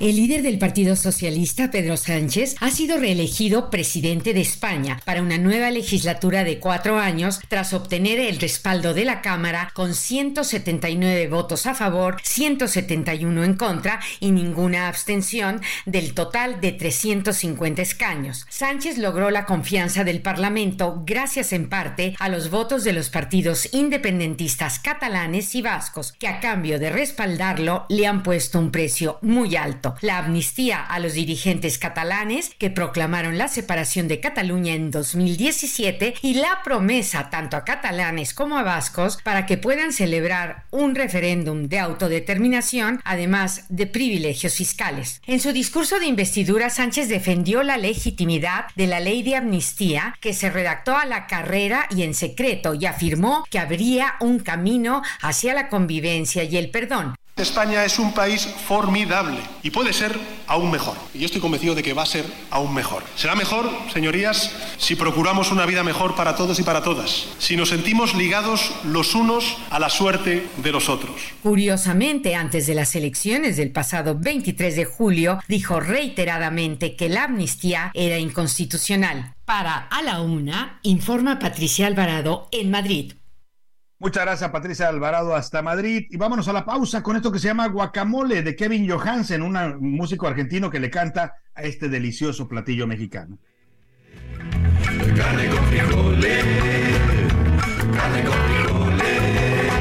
El líder del Partido Socialista, Pedro Sánchez, ha sido reelegido presidente de España para una nueva legislatura de cuatro años tras obtener el respaldo de la Cámara con 179 votos a favor, 171 en contra y ninguna abstención del total de 350 escaños. Sánchez logró la confianza del Parlamento gracias en parte a los votos de los partidos independentistas catalanes y vascos, que a cambio de respaldarlo le han puesto un precio muy alto. La amnistía a los dirigentes catalanes que proclamaron la separación de Cataluña en 2017 y la promesa tanto a catalanes como a vascos para que puedan celebrar un referéndum de autodeterminación, además de privilegios fiscales. En su discurso de investidura, Sánchez defendió la legitimidad de la ley de amnistía que se redactó a la carrera y en secreto y afirmó que habría un camino hacia la convivencia y el perdón. España es un país formidable y puede ser aún mejor. Y yo estoy convencido de que va a ser aún mejor. Será mejor, señorías, si procuramos una vida mejor para todos y para todas, si nos sentimos ligados los unos a la suerte de los otros. Curiosamente, antes de las elecciones del pasado 23 de julio, dijo reiteradamente que la amnistía era inconstitucional. Para A la Una, informa Patricia Alvarado en Madrid. Muchas gracias, Patricia Alvarado, hasta Madrid. Y vámonos a la pausa con esto que se llama Guacamole de Kevin Johansen, un músico argentino que le canta a este delicioso platillo mexicano. Carne con frijoles, carne con frijoles.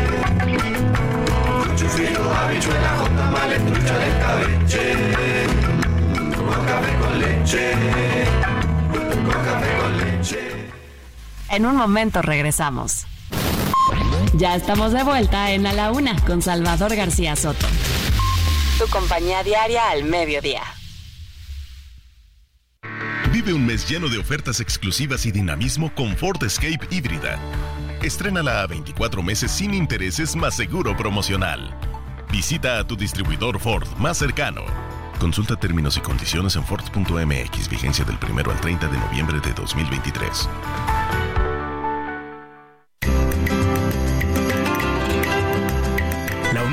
Cuchucito, habichuela, con tamales, trucha de escabeche. Con café con leche, con café con leche. En un momento regresamos. Ya estamos de vuelta en A la Una con Salvador García Soto. Tu compañía diaria al mediodía. Vive un mes lleno de ofertas exclusivas y dinamismo con Ford Escape híbrida. Estrénala a 24 meses sin intereses más seguro promocional. Visita a tu distribuidor Ford más cercano. Consulta términos y condiciones en Ford.mx, vigencia del 1 al 30 de noviembre de 2023.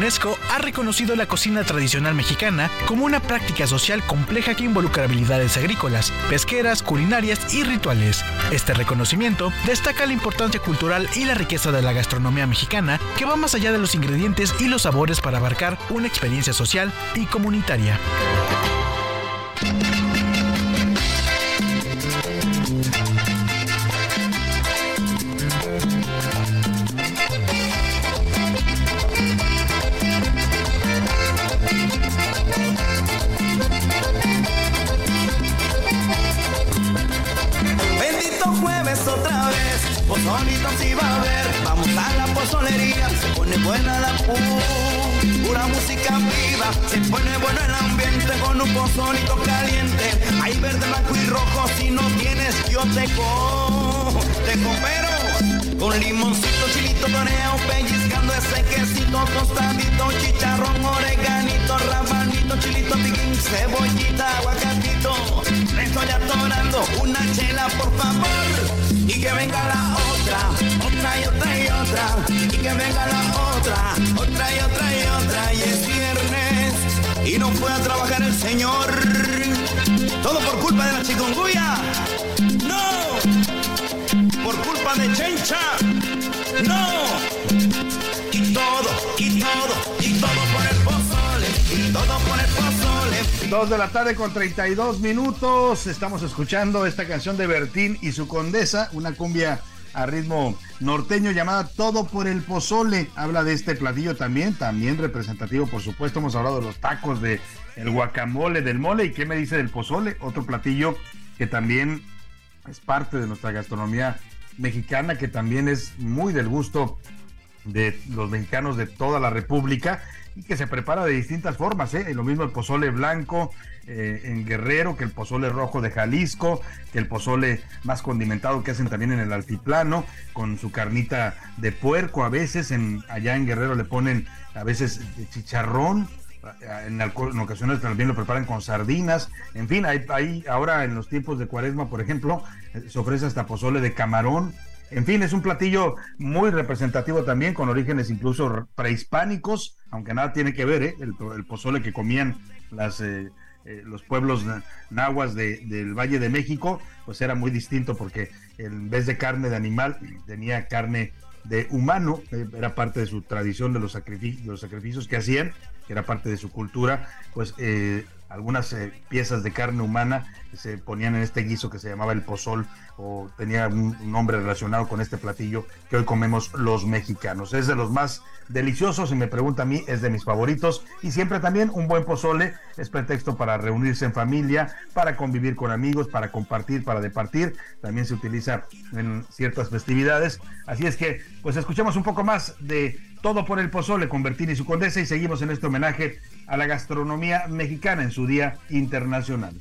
UNESCO ha reconocido la cocina tradicional mexicana como una práctica social compleja que involucra habilidades agrícolas, pesqueras, culinarias y rituales. Este reconocimiento destaca la importancia cultural y la riqueza de la gastronomía mexicana que va más allá de los ingredientes y los sabores para abarcar una experiencia social y comunitaria. Pone buena la pu. Pura música viva, se pone bueno el ambiente con un pozolito caliente. Hay verde, blanco y rojo, si no tienes yo te co, te coopero. Con limoncito, chilito, toreo, pellizcando ese quesito tostadito, chicharrón, oreganito, rabanito, chilito, piquín, cebollita, aguacatito. Le estoy atorando una chela, por favor. Y que venga la otra, otra y otra y otra. Y que venga la otra, otra y otra y otra. Y es viernes y no fue a trabajar el señor. Todo por culpa de la chikungunya. No por culpa de Chencha. No. Y todo, y todo, y todo Dos de la tarde con 32 minutos. Estamos escuchando esta canción de Bertín y su condesa, una cumbia a ritmo norteño llamada Todo por el Pozole. Habla de este platillo también, también representativo, por supuesto. Hemos hablado de los tacos, de el guacamole, del mole. ¿Y qué me dice del pozole? Otro platillo que también es parte de nuestra gastronomía mexicana que también es muy del gusto de los mexicanos de toda la República y que se prepara de distintas formas, ¿eh? lo mismo el pozole blanco eh, en Guerrero que el pozole rojo de Jalisco, que el pozole más condimentado que hacen también en el altiplano, con su carnita de puerco a veces, en, allá en Guerrero le ponen a veces chicharrón, en, en, ocasiones también lo preparan con sardinas, en fin, hay, hay, ahora en los tiempos de cuaresma, por ejemplo, se ofrece hasta pozole de camarón, En fin, es un platillo muy representativo también, con orígenes incluso prehispánicos, aunque nada tiene que ver, ¿eh? el, pozole que comían las, eh, eh, los pueblos nahuas del Valle de México, pues era muy distinto porque en vez de carne de animal tenía carne de humano, era parte de su tradición de los, sacrificios, los sacrificios que hacían, que era parte de su cultura, pues algunas piezas de carne humana se ponían en este guiso que se llamaba el pozol o tenía un, nombre relacionado con este platillo que hoy comemos los mexicanos. Es de los más deliciosos, si me pregunta a mí, es de mis favoritos. Y siempre también un buen pozole es pretexto para reunirse en familia, para convivir con amigos, para compartir, para departir. También se utiliza en ciertas festividades. Así es que, pues escuchemos un poco más de todo por el pozole con Bertini y su condesa y seguimos en este homenaje a la gastronomía mexicana en su Día Internacional.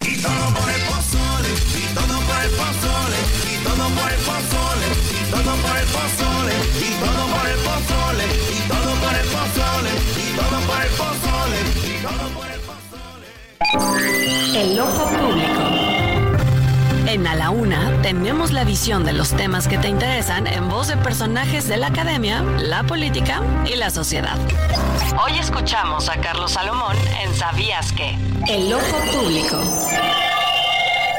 Y todo por el pozole, y todo por el pozole, y todo por el pozole, y todo por el pozole, y todo por el pozole, y todo por el pozole, y todo por el pozole, y todo por el pozole. El ojo público. En A la Una tenemos la visión de los temas que te interesan en voz de personajes de la academia, la política y la sociedad. Hoy escuchamos a Carlos Salomón en Sabías que. El ojo público.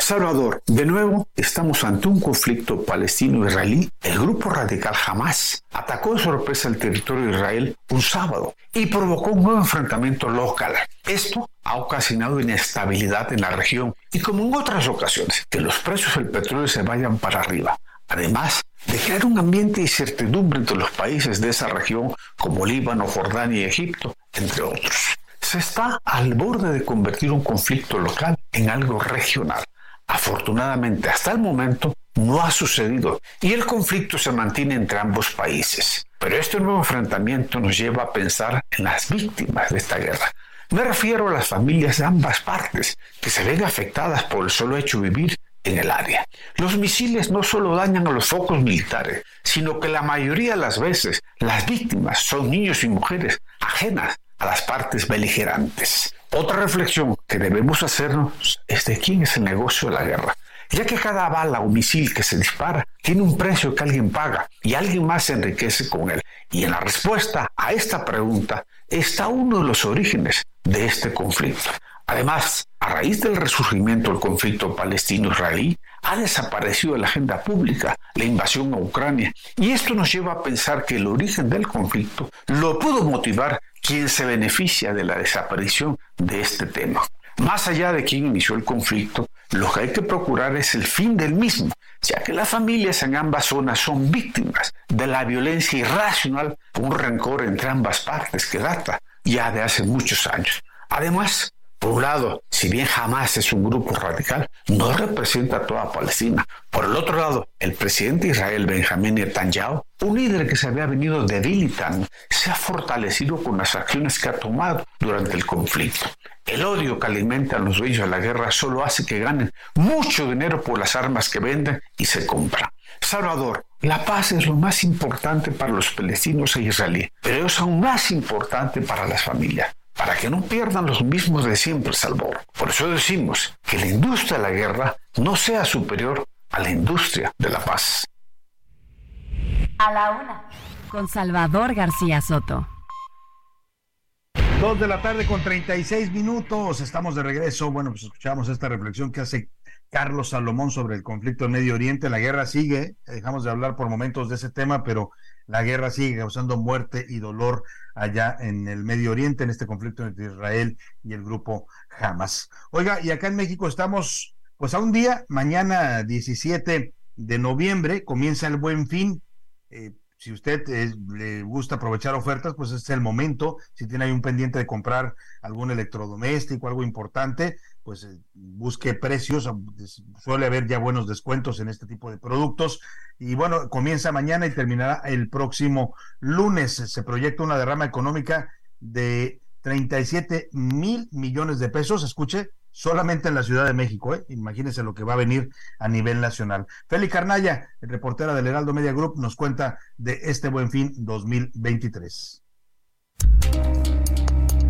Salvador, de nuevo estamos ante un conflicto palestino-israelí. El grupo radical Hamas atacó de sorpresa el territorio de Israel un sábado y provocó un nuevo enfrentamiento local. Esto ha ocasionado inestabilidad en la región y como en otras ocasiones, que los precios del petróleo se vayan para arriba. Además de crear un ambiente de incertidumbre entre los países de esa región como Líbano, Jordania y Egipto, entre otros. Se está al borde de convertir un conflicto local en algo regional. Afortunadamente, hasta el momento no ha sucedido y el conflicto se mantiene entre ambos países. Pero este nuevo enfrentamiento nos lleva a pensar en las víctimas de esta guerra. Me refiero a las familias de ambas partes que se ven afectadas por el solo hecho de vivir en el área. Los misiles no solo dañan a los focos militares, sino que la mayoría de las veces las víctimas son niños y mujeres ajenas a las partes beligerantes. Otra reflexión que debemos hacernos es de quién es el negocio de la guerra, ya que cada bala o misil que se dispara tiene un precio que alguien paga y alguien más se enriquece con él. Y en la respuesta a esta pregunta está uno de los orígenes de este conflicto. Además, a raíz del resurgimiento del conflicto palestino-israelí, ha desaparecido de la agenda pública la invasión a Ucrania. Y esto nos lleva a pensar que el origen del conflicto lo pudo motivar quien se beneficia de la desaparición de este tema. Más allá de quien inició el conflicto, lo que hay que procurar es el fin del mismo, ya que las familias en ambas zonas son víctimas de la violencia irracional, un rencor entre ambas partes que data ya de hace muchos años. Además, por un lado, si bien jamás es un grupo radical, no representa a toda Palestina. Por el otro lado, el presidente de Israel, Benjamín Netanyahu, un líder que se había venido debilitando, se ha fortalecido con las acciones que ha tomado durante el conflicto. El odio que alimentan los dueños de la guerra solo hace que ganen mucho dinero por las armas que venden y se compran. Salvador, la paz es lo más importante para los palestinos e israelíes, pero es aún más importante para las familias para que no pierdan los mismos de siempre, Salvador. Por eso decimos que la industria de la guerra no sea superior a la industria de la paz. A la una, con Salvador García Soto. Dos de la tarde con 36 minutos, estamos de regreso. Bueno, pues escuchamos esta reflexión que hace Carlos Salomón sobre el conflicto en Medio Oriente. La guerra sigue, dejamos de hablar por momentos de ese tema, pero la guerra sigue causando muerte y dolor allá en el Medio Oriente, en este conflicto entre Israel y el grupo Hamas. Oiga, y acá en México estamos pues a un día, mañana 17 de noviembre, comienza el buen fin. Eh, si usted eh, le gusta aprovechar ofertas, pues es el momento. Si tiene ahí un pendiente de comprar algún electrodoméstico, algo importante, pues eh, busque precios. Suele haber ya buenos descuentos en este tipo de productos. Y bueno, comienza mañana y terminará el próximo lunes. Se proyecta una derrama económica de 37 mil millones de pesos. Escuche, solamente en la Ciudad de México. ¿eh? Imagínense lo que va a venir a nivel nacional. Feli Carnaya, reportera del Heraldo Media Group, nos cuenta de este buen fin 2023.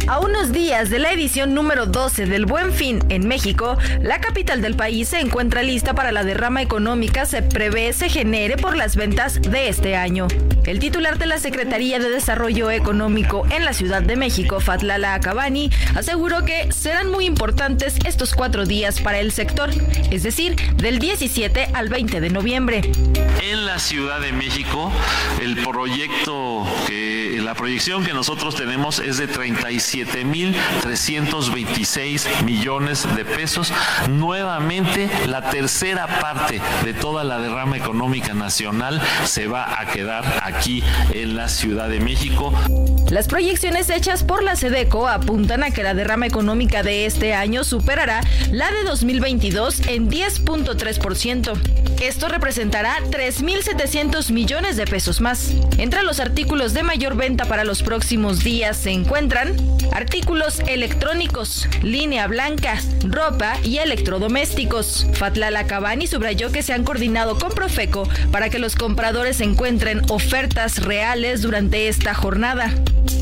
A unos días de la edición número 12 del Buen Fin en México, la capital del país se encuentra lista para la derrama económica se prevé se genere por las ventas de este año. El titular de la Secretaría de Desarrollo Económico en la Ciudad de México, Fatlala Acabani, aseguró que serán muy importantes estos cuatro días para el sector, es decir, del 17 al 20 de noviembre. En la Ciudad de México, el proyecto la proyección que nosotros tenemos es de 37.326 millones de pesos. Nuevamente, la tercera parte de toda la derrama económica nacional se va a quedar aquí en la Ciudad de México. Las proyecciones hechas por la SEDECO apuntan a que la derrama económica de este año superará la de 2022 en 10.3%. Esto representará 3.700 millones de pesos más. Entre los artículos de mayor venta para los próximos días se encuentran artículos electrónicos, línea blanca, ropa y electrodomésticos. Fatlala Cabani subrayó que se han coordinado con Profeco para que los compradores encuentren ofertas reales durante esta jornada.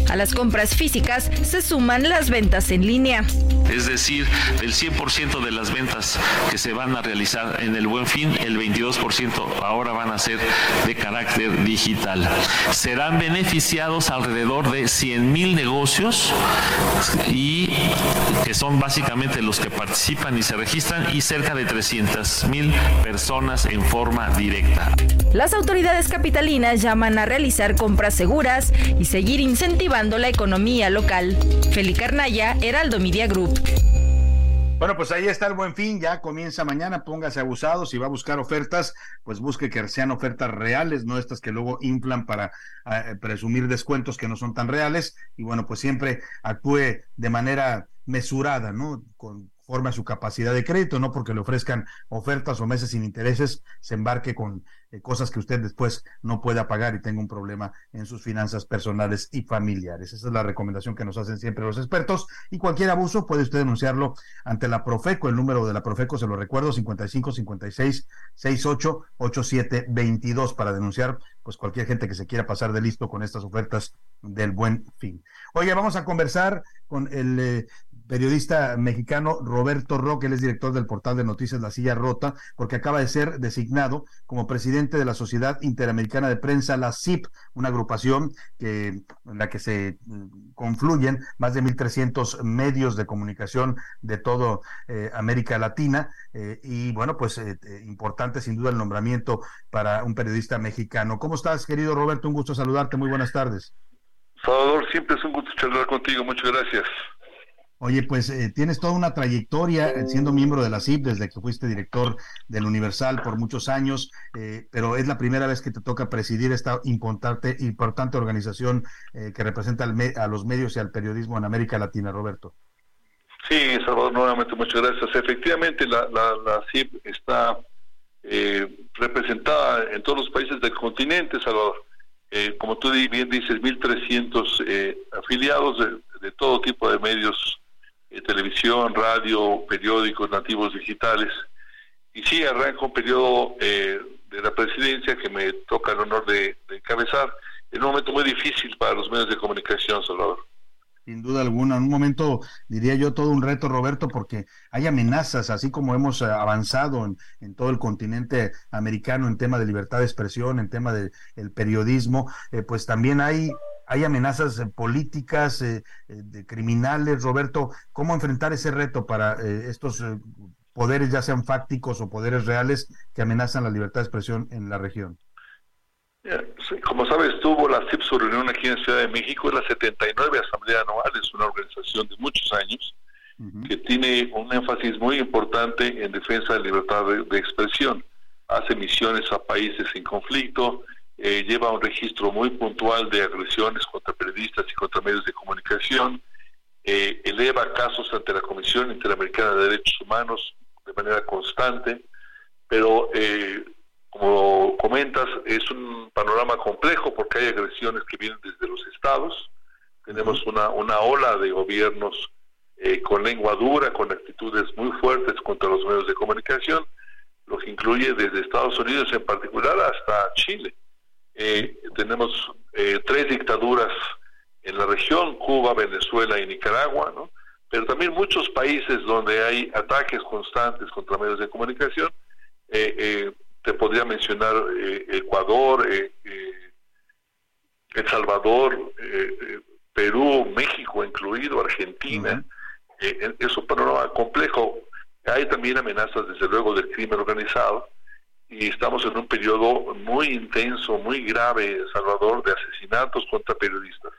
A las compras físicas se suman las ventas en línea. Es decir, del 100% de las ventas que se van a realizar en el Buen Fin, el 22% ahora van a ser de carácter digital. Serán beneficiados alrededor de 100 mil negocios y que son básicamente los que participan y se registran y cerca de 300 mil personas en forma directa. Las autoridades capitalinas llaman a realizar compras seguras y seguir incentivando la economía local. Feli Carnaya, Heraldo Media Group. Bueno, pues ahí está el buen fin, ya comienza mañana, póngase abusado, si va a buscar ofertas, pues busque que sean ofertas reales, no estas que luego inflan para eh, presumir descuentos que no son tan reales, y bueno, pues siempre actúe de manera mesurada, ¿no? Con forma su capacidad de crédito, no porque le ofrezcan ofertas o meses sin intereses, se embarque con eh, cosas que usted después no pueda pagar y tenga un problema en sus finanzas personales y familiares. Esa es la recomendación que nos hacen siempre los expertos y cualquier abuso puede usted denunciarlo ante la Profeco. El número de la Profeco, se lo recuerdo, 55 56 68 87 22 para denunciar pues cualquier gente que se quiera pasar de listo con estas ofertas del buen fin. Oye, vamos a conversar con el eh, periodista mexicano Roberto Roque, él es director del portal de noticias La Silla Rota, porque acaba de ser designado como presidente de la Sociedad Interamericana de Prensa, la CIP, una agrupación que, en la que se mm, confluyen más de 1.300 medios de comunicación de toda eh, América Latina. Eh, y bueno, pues eh, importante sin duda el nombramiento para un periodista mexicano. ¿Cómo estás, querido Roberto? Un gusto saludarte. Muy buenas tardes. Salvador, siempre es un gusto charlar contigo. Muchas gracias. Oye, pues eh, tienes toda una trayectoria eh, siendo miembro de la CIP desde que fuiste director del Universal por muchos años, eh, pero es la primera vez que te toca presidir esta importante, importante organización que representa a los medios y al periodismo en América Latina, Roberto. Sí, Salvador, nuevamente muchas gracias. Efectivamente, la, la, CIP está representada en todos los países del continente, Salvador. como tú bien dices, 1.300 afiliados de todo tipo de medios eh, televisión, radio, periódicos nativos digitales. Y sí, arranca un periodo eh, de la presidencia que me toca el honor de, encabezar en un momento muy difícil para los medios de comunicación, Salvador. Sin duda alguna, en un momento diría yo todo un reto, Roberto, porque hay amenazas, así como hemos eh, avanzado en, todo el continente americano en tema de libertad de expresión, en tema del periodismo, pues también hay hay amenazas eh, políticas, eh, eh, de criminales. Roberto, ¿cómo enfrentar ese reto para estos poderes, ya sean fácticos o poderes reales, que amenazan la libertad de expresión en la región? Como sabes, tuvo la CIP su reunión aquí en Ciudad de México, es la 79 Asamblea Anual, es una organización de muchos años que tiene un énfasis muy importante en defensa de la libertad de expresión. Hace misiones a países en conflicto, eh, lleva un registro muy puntual de agresiones contra periodistas y contra medios de comunicación, eh, eleva casos ante la Comisión Interamericana de Derechos Humanos de manera constante, pero eh, como comentas, es un panorama complejo porque hay agresiones que vienen desde los estados, tenemos una, una ola de gobiernos con lengua dura, con actitudes muy fuertes contra los medios de comunicación, lo que incluye desde Estados Unidos en particular hasta Chile. Eh, tenemos eh, tres dictaduras en la región, Cuba, Venezuela y Nicaragua, ¿no? pero también muchos países donde hay ataques constantes contra medios de comunicación. Eh, eh, te podría mencionar eh, Ecuador, El Salvador, Perú, México incluido, Argentina. es un panorama complejo. Hay también amenazas, desde luego, del crimen organizado y estamos en un periodo muy intenso, muy grave, Salvador, de asesinatos contra periodistas.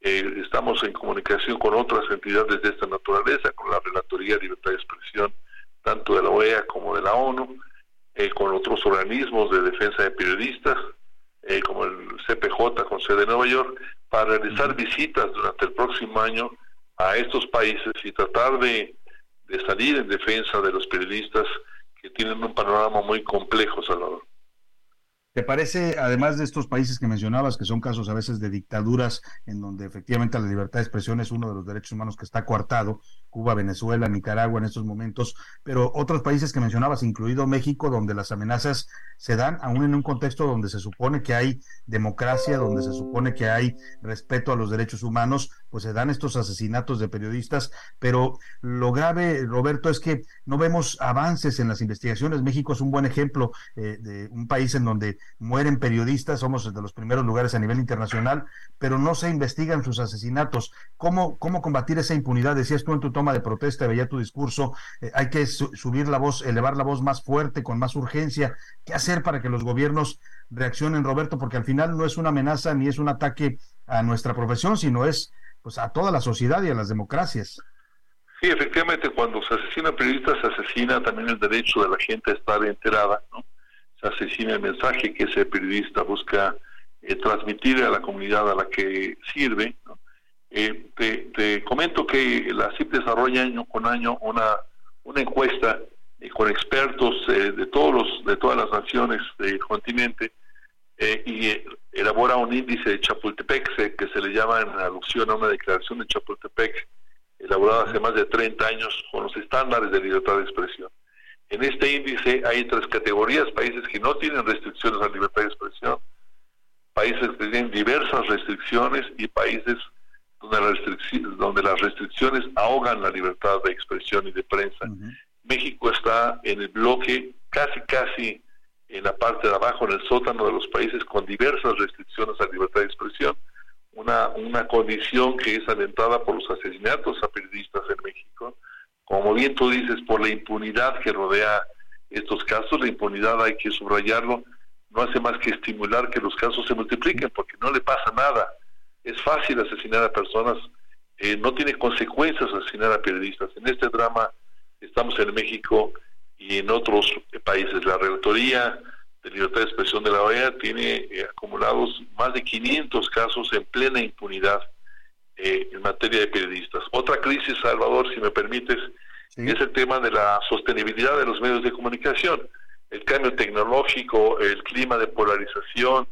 Eh, estamos en comunicación con otras entidades de esta naturaleza, con la Relatoría de Libertad de Expresión, tanto de la OEA como de la ONU, eh, con otros organismos de defensa de periodistas, eh, como el CPJ con sede en Nueva York, para realizar visitas durante el próximo año a estos países y tratar de, de salir en defensa de los periodistas tienen un panorama muy complejo, Salvador. ¿Te parece, además de estos países que mencionabas, que son casos a veces de dictaduras en donde efectivamente la libertad de expresión es uno de los derechos humanos que está coartado, Cuba, Venezuela, Nicaragua en estos momentos, pero otros países que mencionabas, incluido México, donde las amenazas se dan aún en un contexto donde se supone que hay democracia, donde se supone que hay respeto a los derechos humanos, pues se dan estos asesinatos de periodistas, pero lo grave, Roberto, es que no vemos avances en las investigaciones. México es un buen ejemplo eh, de un país en donde mueren periodistas, somos de los primeros lugares a nivel internacional, pero no se investigan sus asesinatos. ¿Cómo, cómo combatir esa impunidad? Decías tú en tu toma de protesta, veía tu discurso, eh, hay que subir la voz, elevar la voz más fuerte, con más urgencia. ¿Qué hacer para que los gobiernos reaccionen, Roberto? Porque al final no es una amenaza ni es un ataque a nuestra profesión, sino es pues a toda la sociedad y a las democracias. Sí, efectivamente, cuando se asesina periodistas, se asesina también el derecho de la gente a estar enterada, ¿no? Se asesina el mensaje que ese periodista busca eh, transmitir a la comunidad a la que sirve, eh, te, comento que la CIP desarrolla año con año una, una encuesta eh, con expertos de todos los de todas las naciones del continente y elabora un índice de Chapultepec que se le llama en alusión a una declaración de Chapultepec elaborada hace más de 30 años con los estándares de libertad de expresión. En este índice hay tres categorías, países que no tienen restricciones a libertad de expresión, países que tienen diversas restricciones y países donde, las restricciones ahogan la libertad de expresión y de prensa. México está en el bloque casi, casi en la parte de abajo, en el sótano de los países con diversas restricciones a libertad de expresión. Una, una condición que es alentada por los asesinatos a periodistas en México. Como bien tú dices, por la impunidad que rodea estos casos, la impunidad hay que subrayarlo, no hace más que estimular que los casos se multipliquen porque no le pasa nada. Es fácil asesinar a personas, eh, no tiene consecuencias asesinar a periodistas. En este drama estamos en México y en otros países. La Relatoría de Libertad de Expresión de la OEA tiene eh, acumulados más de 500 casos en plena impunidad eh, en materia de periodistas. Otra crisis, Salvador, si me permites, es el tema de la sostenibilidad de los medios de comunicación el cambio tecnológico, el clima de polarización,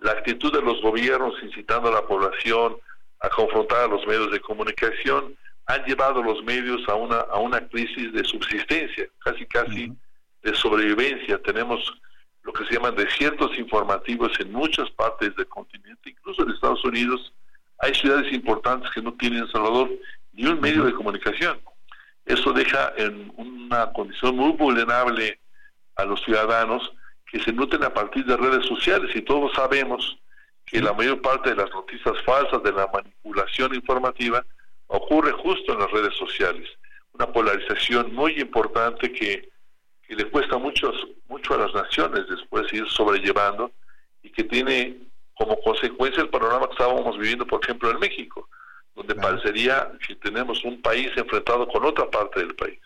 la actitud de los gobiernos incitando a la población a confrontar a los medios de comunicación, han llevado a los medios a una, a una crisis de subsistencia, casi casi de sobrevivencia. Tenemos lo que se llaman desiertos informativos en muchas partes del continente, incluso en Estados Unidos. Hay ciudades importantes que no tienen en Salvador ni un medio de comunicación. Eso deja en una condición muy vulnerable a los ciudadanos que se nutren a partir de redes sociales y todos sabemos que la mayor parte de las noticias falsas, de la manipulación informativa, ocurre justo en las redes sociales. Una polarización muy importante que, le cuesta mucho, mucho a las naciones después ir sobrellevando y que tiene como consecuencia el panorama que estábamos viviendo, por ejemplo, en México, donde parecería que tenemos un país enfrentado con otra parte del país.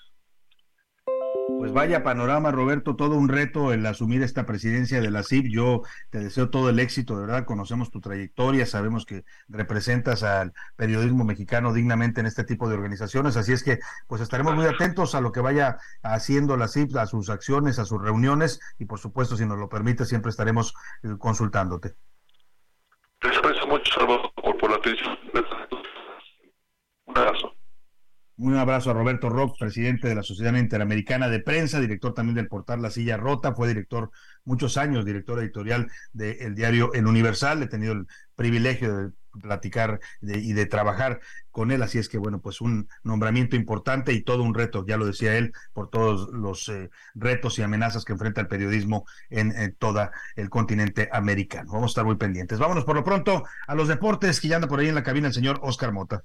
Pues vaya panorama, Roberto, todo un reto el asumir esta presidencia de la CIP. Yo te deseo todo el éxito, de verdad, conocemos tu trayectoria, sabemos que representas al periodismo mexicano dignamente en este tipo de organizaciones, así es que pues estaremos muy atentos a lo que vaya haciendo la CIP, a sus acciones, a sus reuniones y por supuesto, si nos lo permite, siempre estaremos eh, consultándote. Te aprecio mucho, Salvador, por la atención. Un abrazo. Un abrazo a Roberto Rock, presidente de la Sociedad Interamericana de Prensa, director también del portal La Silla Rota, fue director muchos años, director editorial del diario El Universal. He tenido el privilegio de platicar y de trabajar con él. Así es que, bueno, pues un nombramiento importante y todo un reto, ya lo decía él, por todos los eh, retos y amenazas que enfrenta el periodismo en, en todo el continente americano. Vamos a estar muy pendientes. Vámonos por lo pronto a los deportes, que ya anda por ahí en la cabina el señor Oscar Mota.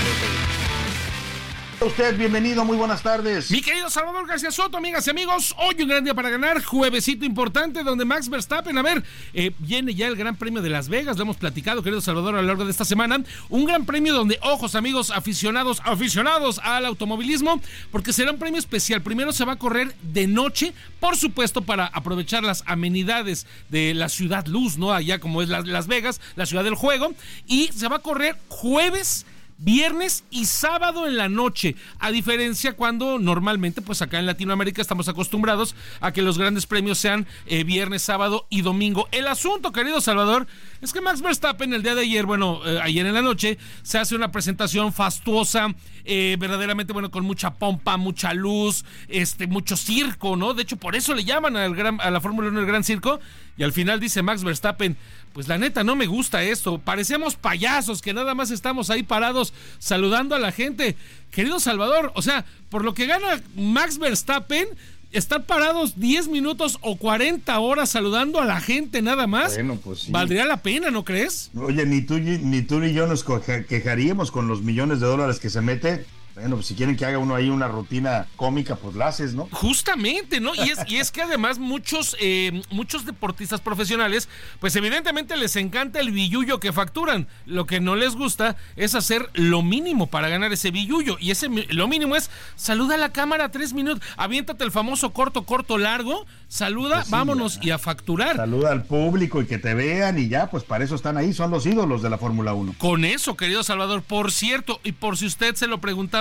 usted, bienvenido, muy buenas tardes. Mi querido Salvador García Soto, amigas y amigos, hoy un gran día para ganar, juevesito importante donde Max Verstappen, a ver, eh, viene ya el Gran Premio de Las Vegas, lo hemos platicado, querido Salvador, a lo largo de esta semana, un gran premio donde, ojos amigos aficionados, aficionados al automovilismo, porque será un premio especial, primero se va a correr de noche, por supuesto, para aprovechar las amenidades de la ciudad luz, ¿no? Allá como es Las Vegas, la ciudad del juego, y se va a correr jueves viernes y sábado en la noche, a diferencia cuando normalmente pues acá en Latinoamérica estamos acostumbrados a que los grandes premios sean eh, viernes, sábado y domingo. El asunto, querido Salvador, es que Max Verstappen el día de ayer, bueno, eh, ayer en la noche, se hace una presentación fastuosa, eh, verdaderamente, bueno, con mucha pompa, mucha luz, este, mucho circo, ¿no? De hecho, por eso le llaman a la Fórmula 1 el Gran Circo. Y al final dice Max Verstappen, pues la neta no me gusta esto, parecemos payasos que nada más estamos ahí parados saludando a la gente. Querido Salvador, o sea, por lo que gana Max Verstappen, estar parados 10 minutos o 40 horas saludando a la gente nada más, bueno, pues valdría la pena, ¿no crees? Oye, ni tú, ni tú ni yo nos quejaríamos con los millones de dólares que se mete bueno, pues si quieren que haga uno ahí una rutina cómica, pues la haces, ¿no? Justamente, ¿no? Y es, y es que además muchos, eh, muchos deportistas profesionales, pues evidentemente les encanta el billullo que facturan. Lo que no les gusta es hacer lo mínimo para ganar ese billullo. Y ese lo mínimo es saluda a la cámara tres minutos, aviéntate el famoso corto, corto, largo, saluda, pues vámonos y a facturar. Saluda al público y que te vean y ya, pues para eso están ahí, son los ídolos de la Fórmula 1. Con eso, querido Salvador, por cierto, y por si usted se lo preguntaba,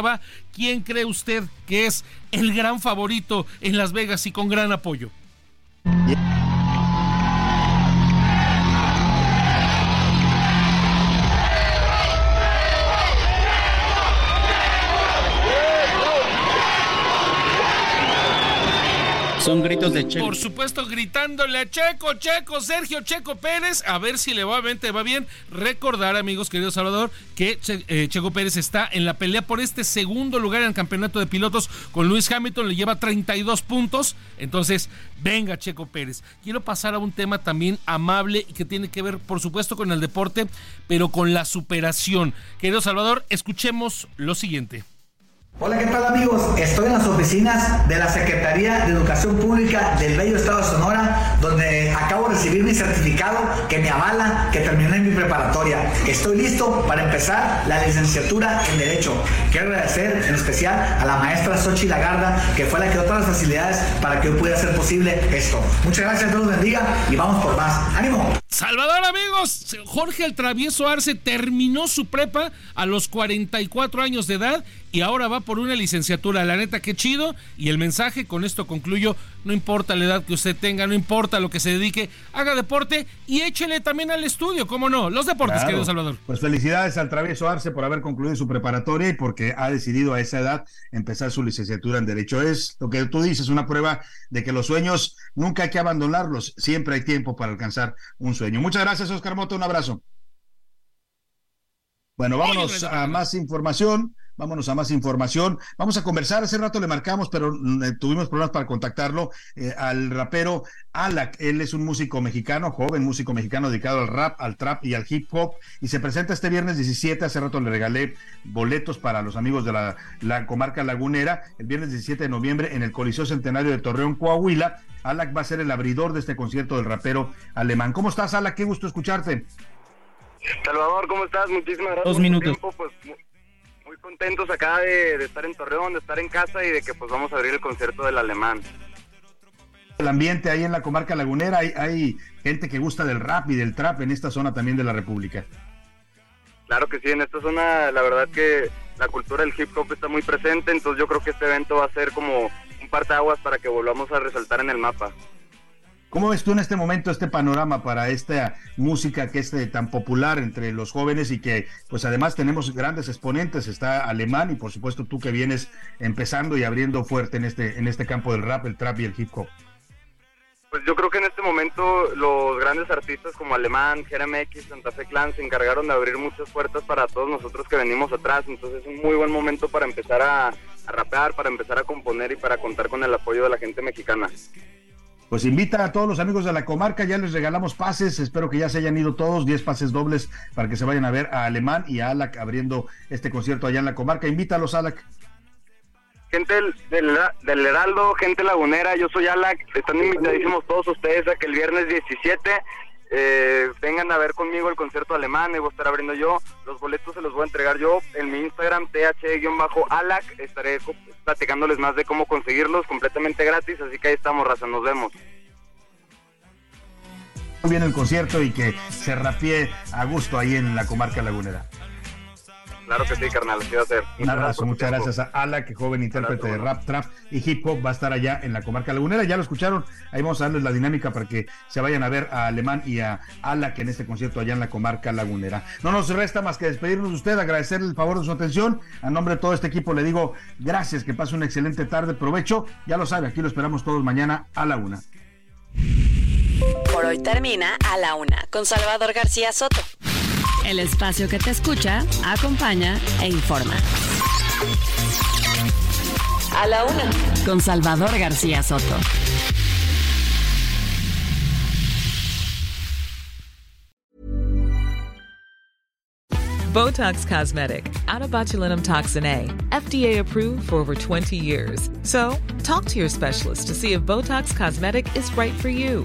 ¿quién cree usted que es el gran favorito en Las Vegas y con gran apoyo? Son gritos de Checo. Por supuesto, gritándole a Checo, Checo, Sergio, Checo Pérez. A ver si le va, va bien. Recordar, amigos, querido Salvador, que eh, Checo Pérez está en la pelea por este segundo lugar en el campeonato de pilotos con Luis Hamilton. Le lleva 32 puntos. Entonces, venga, Checo Pérez. Quiero pasar a un tema también amable y que tiene que ver, por supuesto, con el deporte, pero con la superación. Querido Salvador, escuchemos lo siguiente. Hola, ¿qué tal amigos? Estoy en las oficinas de la Secretaría de Educación Pública del Bello Estado de Sonora, donde acabo de recibir mi certificado que me avala que terminé mi preparatoria. Estoy listo para empezar la licenciatura en Derecho. Quiero agradecer en especial a la maestra Sochi Lagarda, que fue la que dio todas las facilidades para que yo pudiera hacer posible esto. Muchas gracias, Dios los bendiga y vamos por más. ¡Ánimo! Salvador, amigos, Jorge el Travieso Arce terminó su prepa a los 44 años de edad y ahora va por una licenciatura. La neta, qué chido. Y el mensaje, con esto concluyo, no importa la edad que usted tenga, no importa lo que se dedique, haga deporte y échele también al estudio, ¿cómo no? Los deportes, querido Salvador. Pues felicidades al Travieso Arce por haber concluido su preparatoria y porque ha decidido a esa edad empezar su licenciatura en Derecho. Es lo que tú dices, una prueba de que los sueños nunca hay que abandonarlos, siempre hay tiempo para alcanzar un sueño. Muchas gracias, Oscar Moto, un abrazo. Bueno, vámonos a más información. Vámonos a más información. Vamos a conversar. Hace rato le marcamos, pero mm, eh, tuvimos problemas para contactarlo eh, al rapero Alak. Él es un músico mexicano, joven músico mexicano dedicado al rap, al trap y al hip hop. Y se presenta este viernes 17. Hace rato le regalé boletos para los amigos de la, la comarca lagunera. El viernes 17 de noviembre en el Coliseo Centenario de Torreón, Coahuila. Alak va a ser el abridor de este concierto del rapero alemán. ¿Cómo estás, Alak? Qué gusto escucharte. Salvador, ¿cómo estás? Muchísimas gracias. Dos minutos. Pues, contentos acá de, estar en Torreón, de estar en casa y de que pues vamos a abrir el concierto del alemán. El ambiente ahí en la comarca lagunera, hay, hay gente que gusta del rap y del trap en esta zona también de la República. Claro que sí, en esta zona la verdad que la cultura del hip hop está muy presente, entonces yo creo que este evento va a ser como un par de aguas para que volvamos a resaltar en el mapa. ¿Cómo ves tú en este momento este panorama para esta música que es eh, tan popular entre los jóvenes y que pues además tenemos grandes exponentes? Está Alemán y por supuesto tú que vienes empezando y abriendo fuerte en este, en este campo del rap, el trap y el hip hop. Pues yo creo que en este momento los grandes artistas como Alemán, X, Santa Fe Clan se encargaron de abrir muchas puertas para todos nosotros que venimos atrás. Entonces es un muy buen momento para empezar a rapear, para empezar a componer y para contar con el apoyo de la gente mexicana pues invita a todos los amigos de la comarca, ya les regalamos pases, espero que ya se hayan ido todos, 10 pases dobles para que se vayan a ver a Alemán y a Alac abriendo este concierto allá en la comarca. Invítalos, Alac. Gente del, del, Heraldo, gente lagunera, yo soy Alac, están invitadísimos todos ustedes a que el viernes 17 eh, vengan a ver conmigo el concierto alemán, voy a estar abriendo yo, los boletos se los voy a entregar yo en mi Instagram, th-alac, estaré platicándoles más de cómo conseguirlos completamente gratis, así que ahí estamos, raza, nos vemos. Bien el concierto y que se rapie a gusto ahí en la comarca lagunera. Claro que sí, carnal, así va a ser. Un abrazo, muchas gracias a Ala, que joven intérprete de rap, trap y hip hop va a estar allá en la comarca lagunera. Ya lo escucharon, ahí vamos a darles la dinámica para que se vayan a ver a Alemán y a Ala, que en este concierto allá en la comarca lagunera. No nos resta más que despedirnos de usted, agradecerle el favor de su atención. A nombre de todo este equipo le digo gracias, que pase una excelente tarde, provecho. Ya lo sabe, aquí lo esperamos todos mañana a la una. Por hoy termina a la una con Salvador García Soto el espacio que te escucha, acompaña e informa. A la una, con Salvador García Soto. Botox Cosmetic, out of botulinum toxin A, FDA approved for over 20 years. So, talk to your specialist to see if Botox Cosmetic is right for you.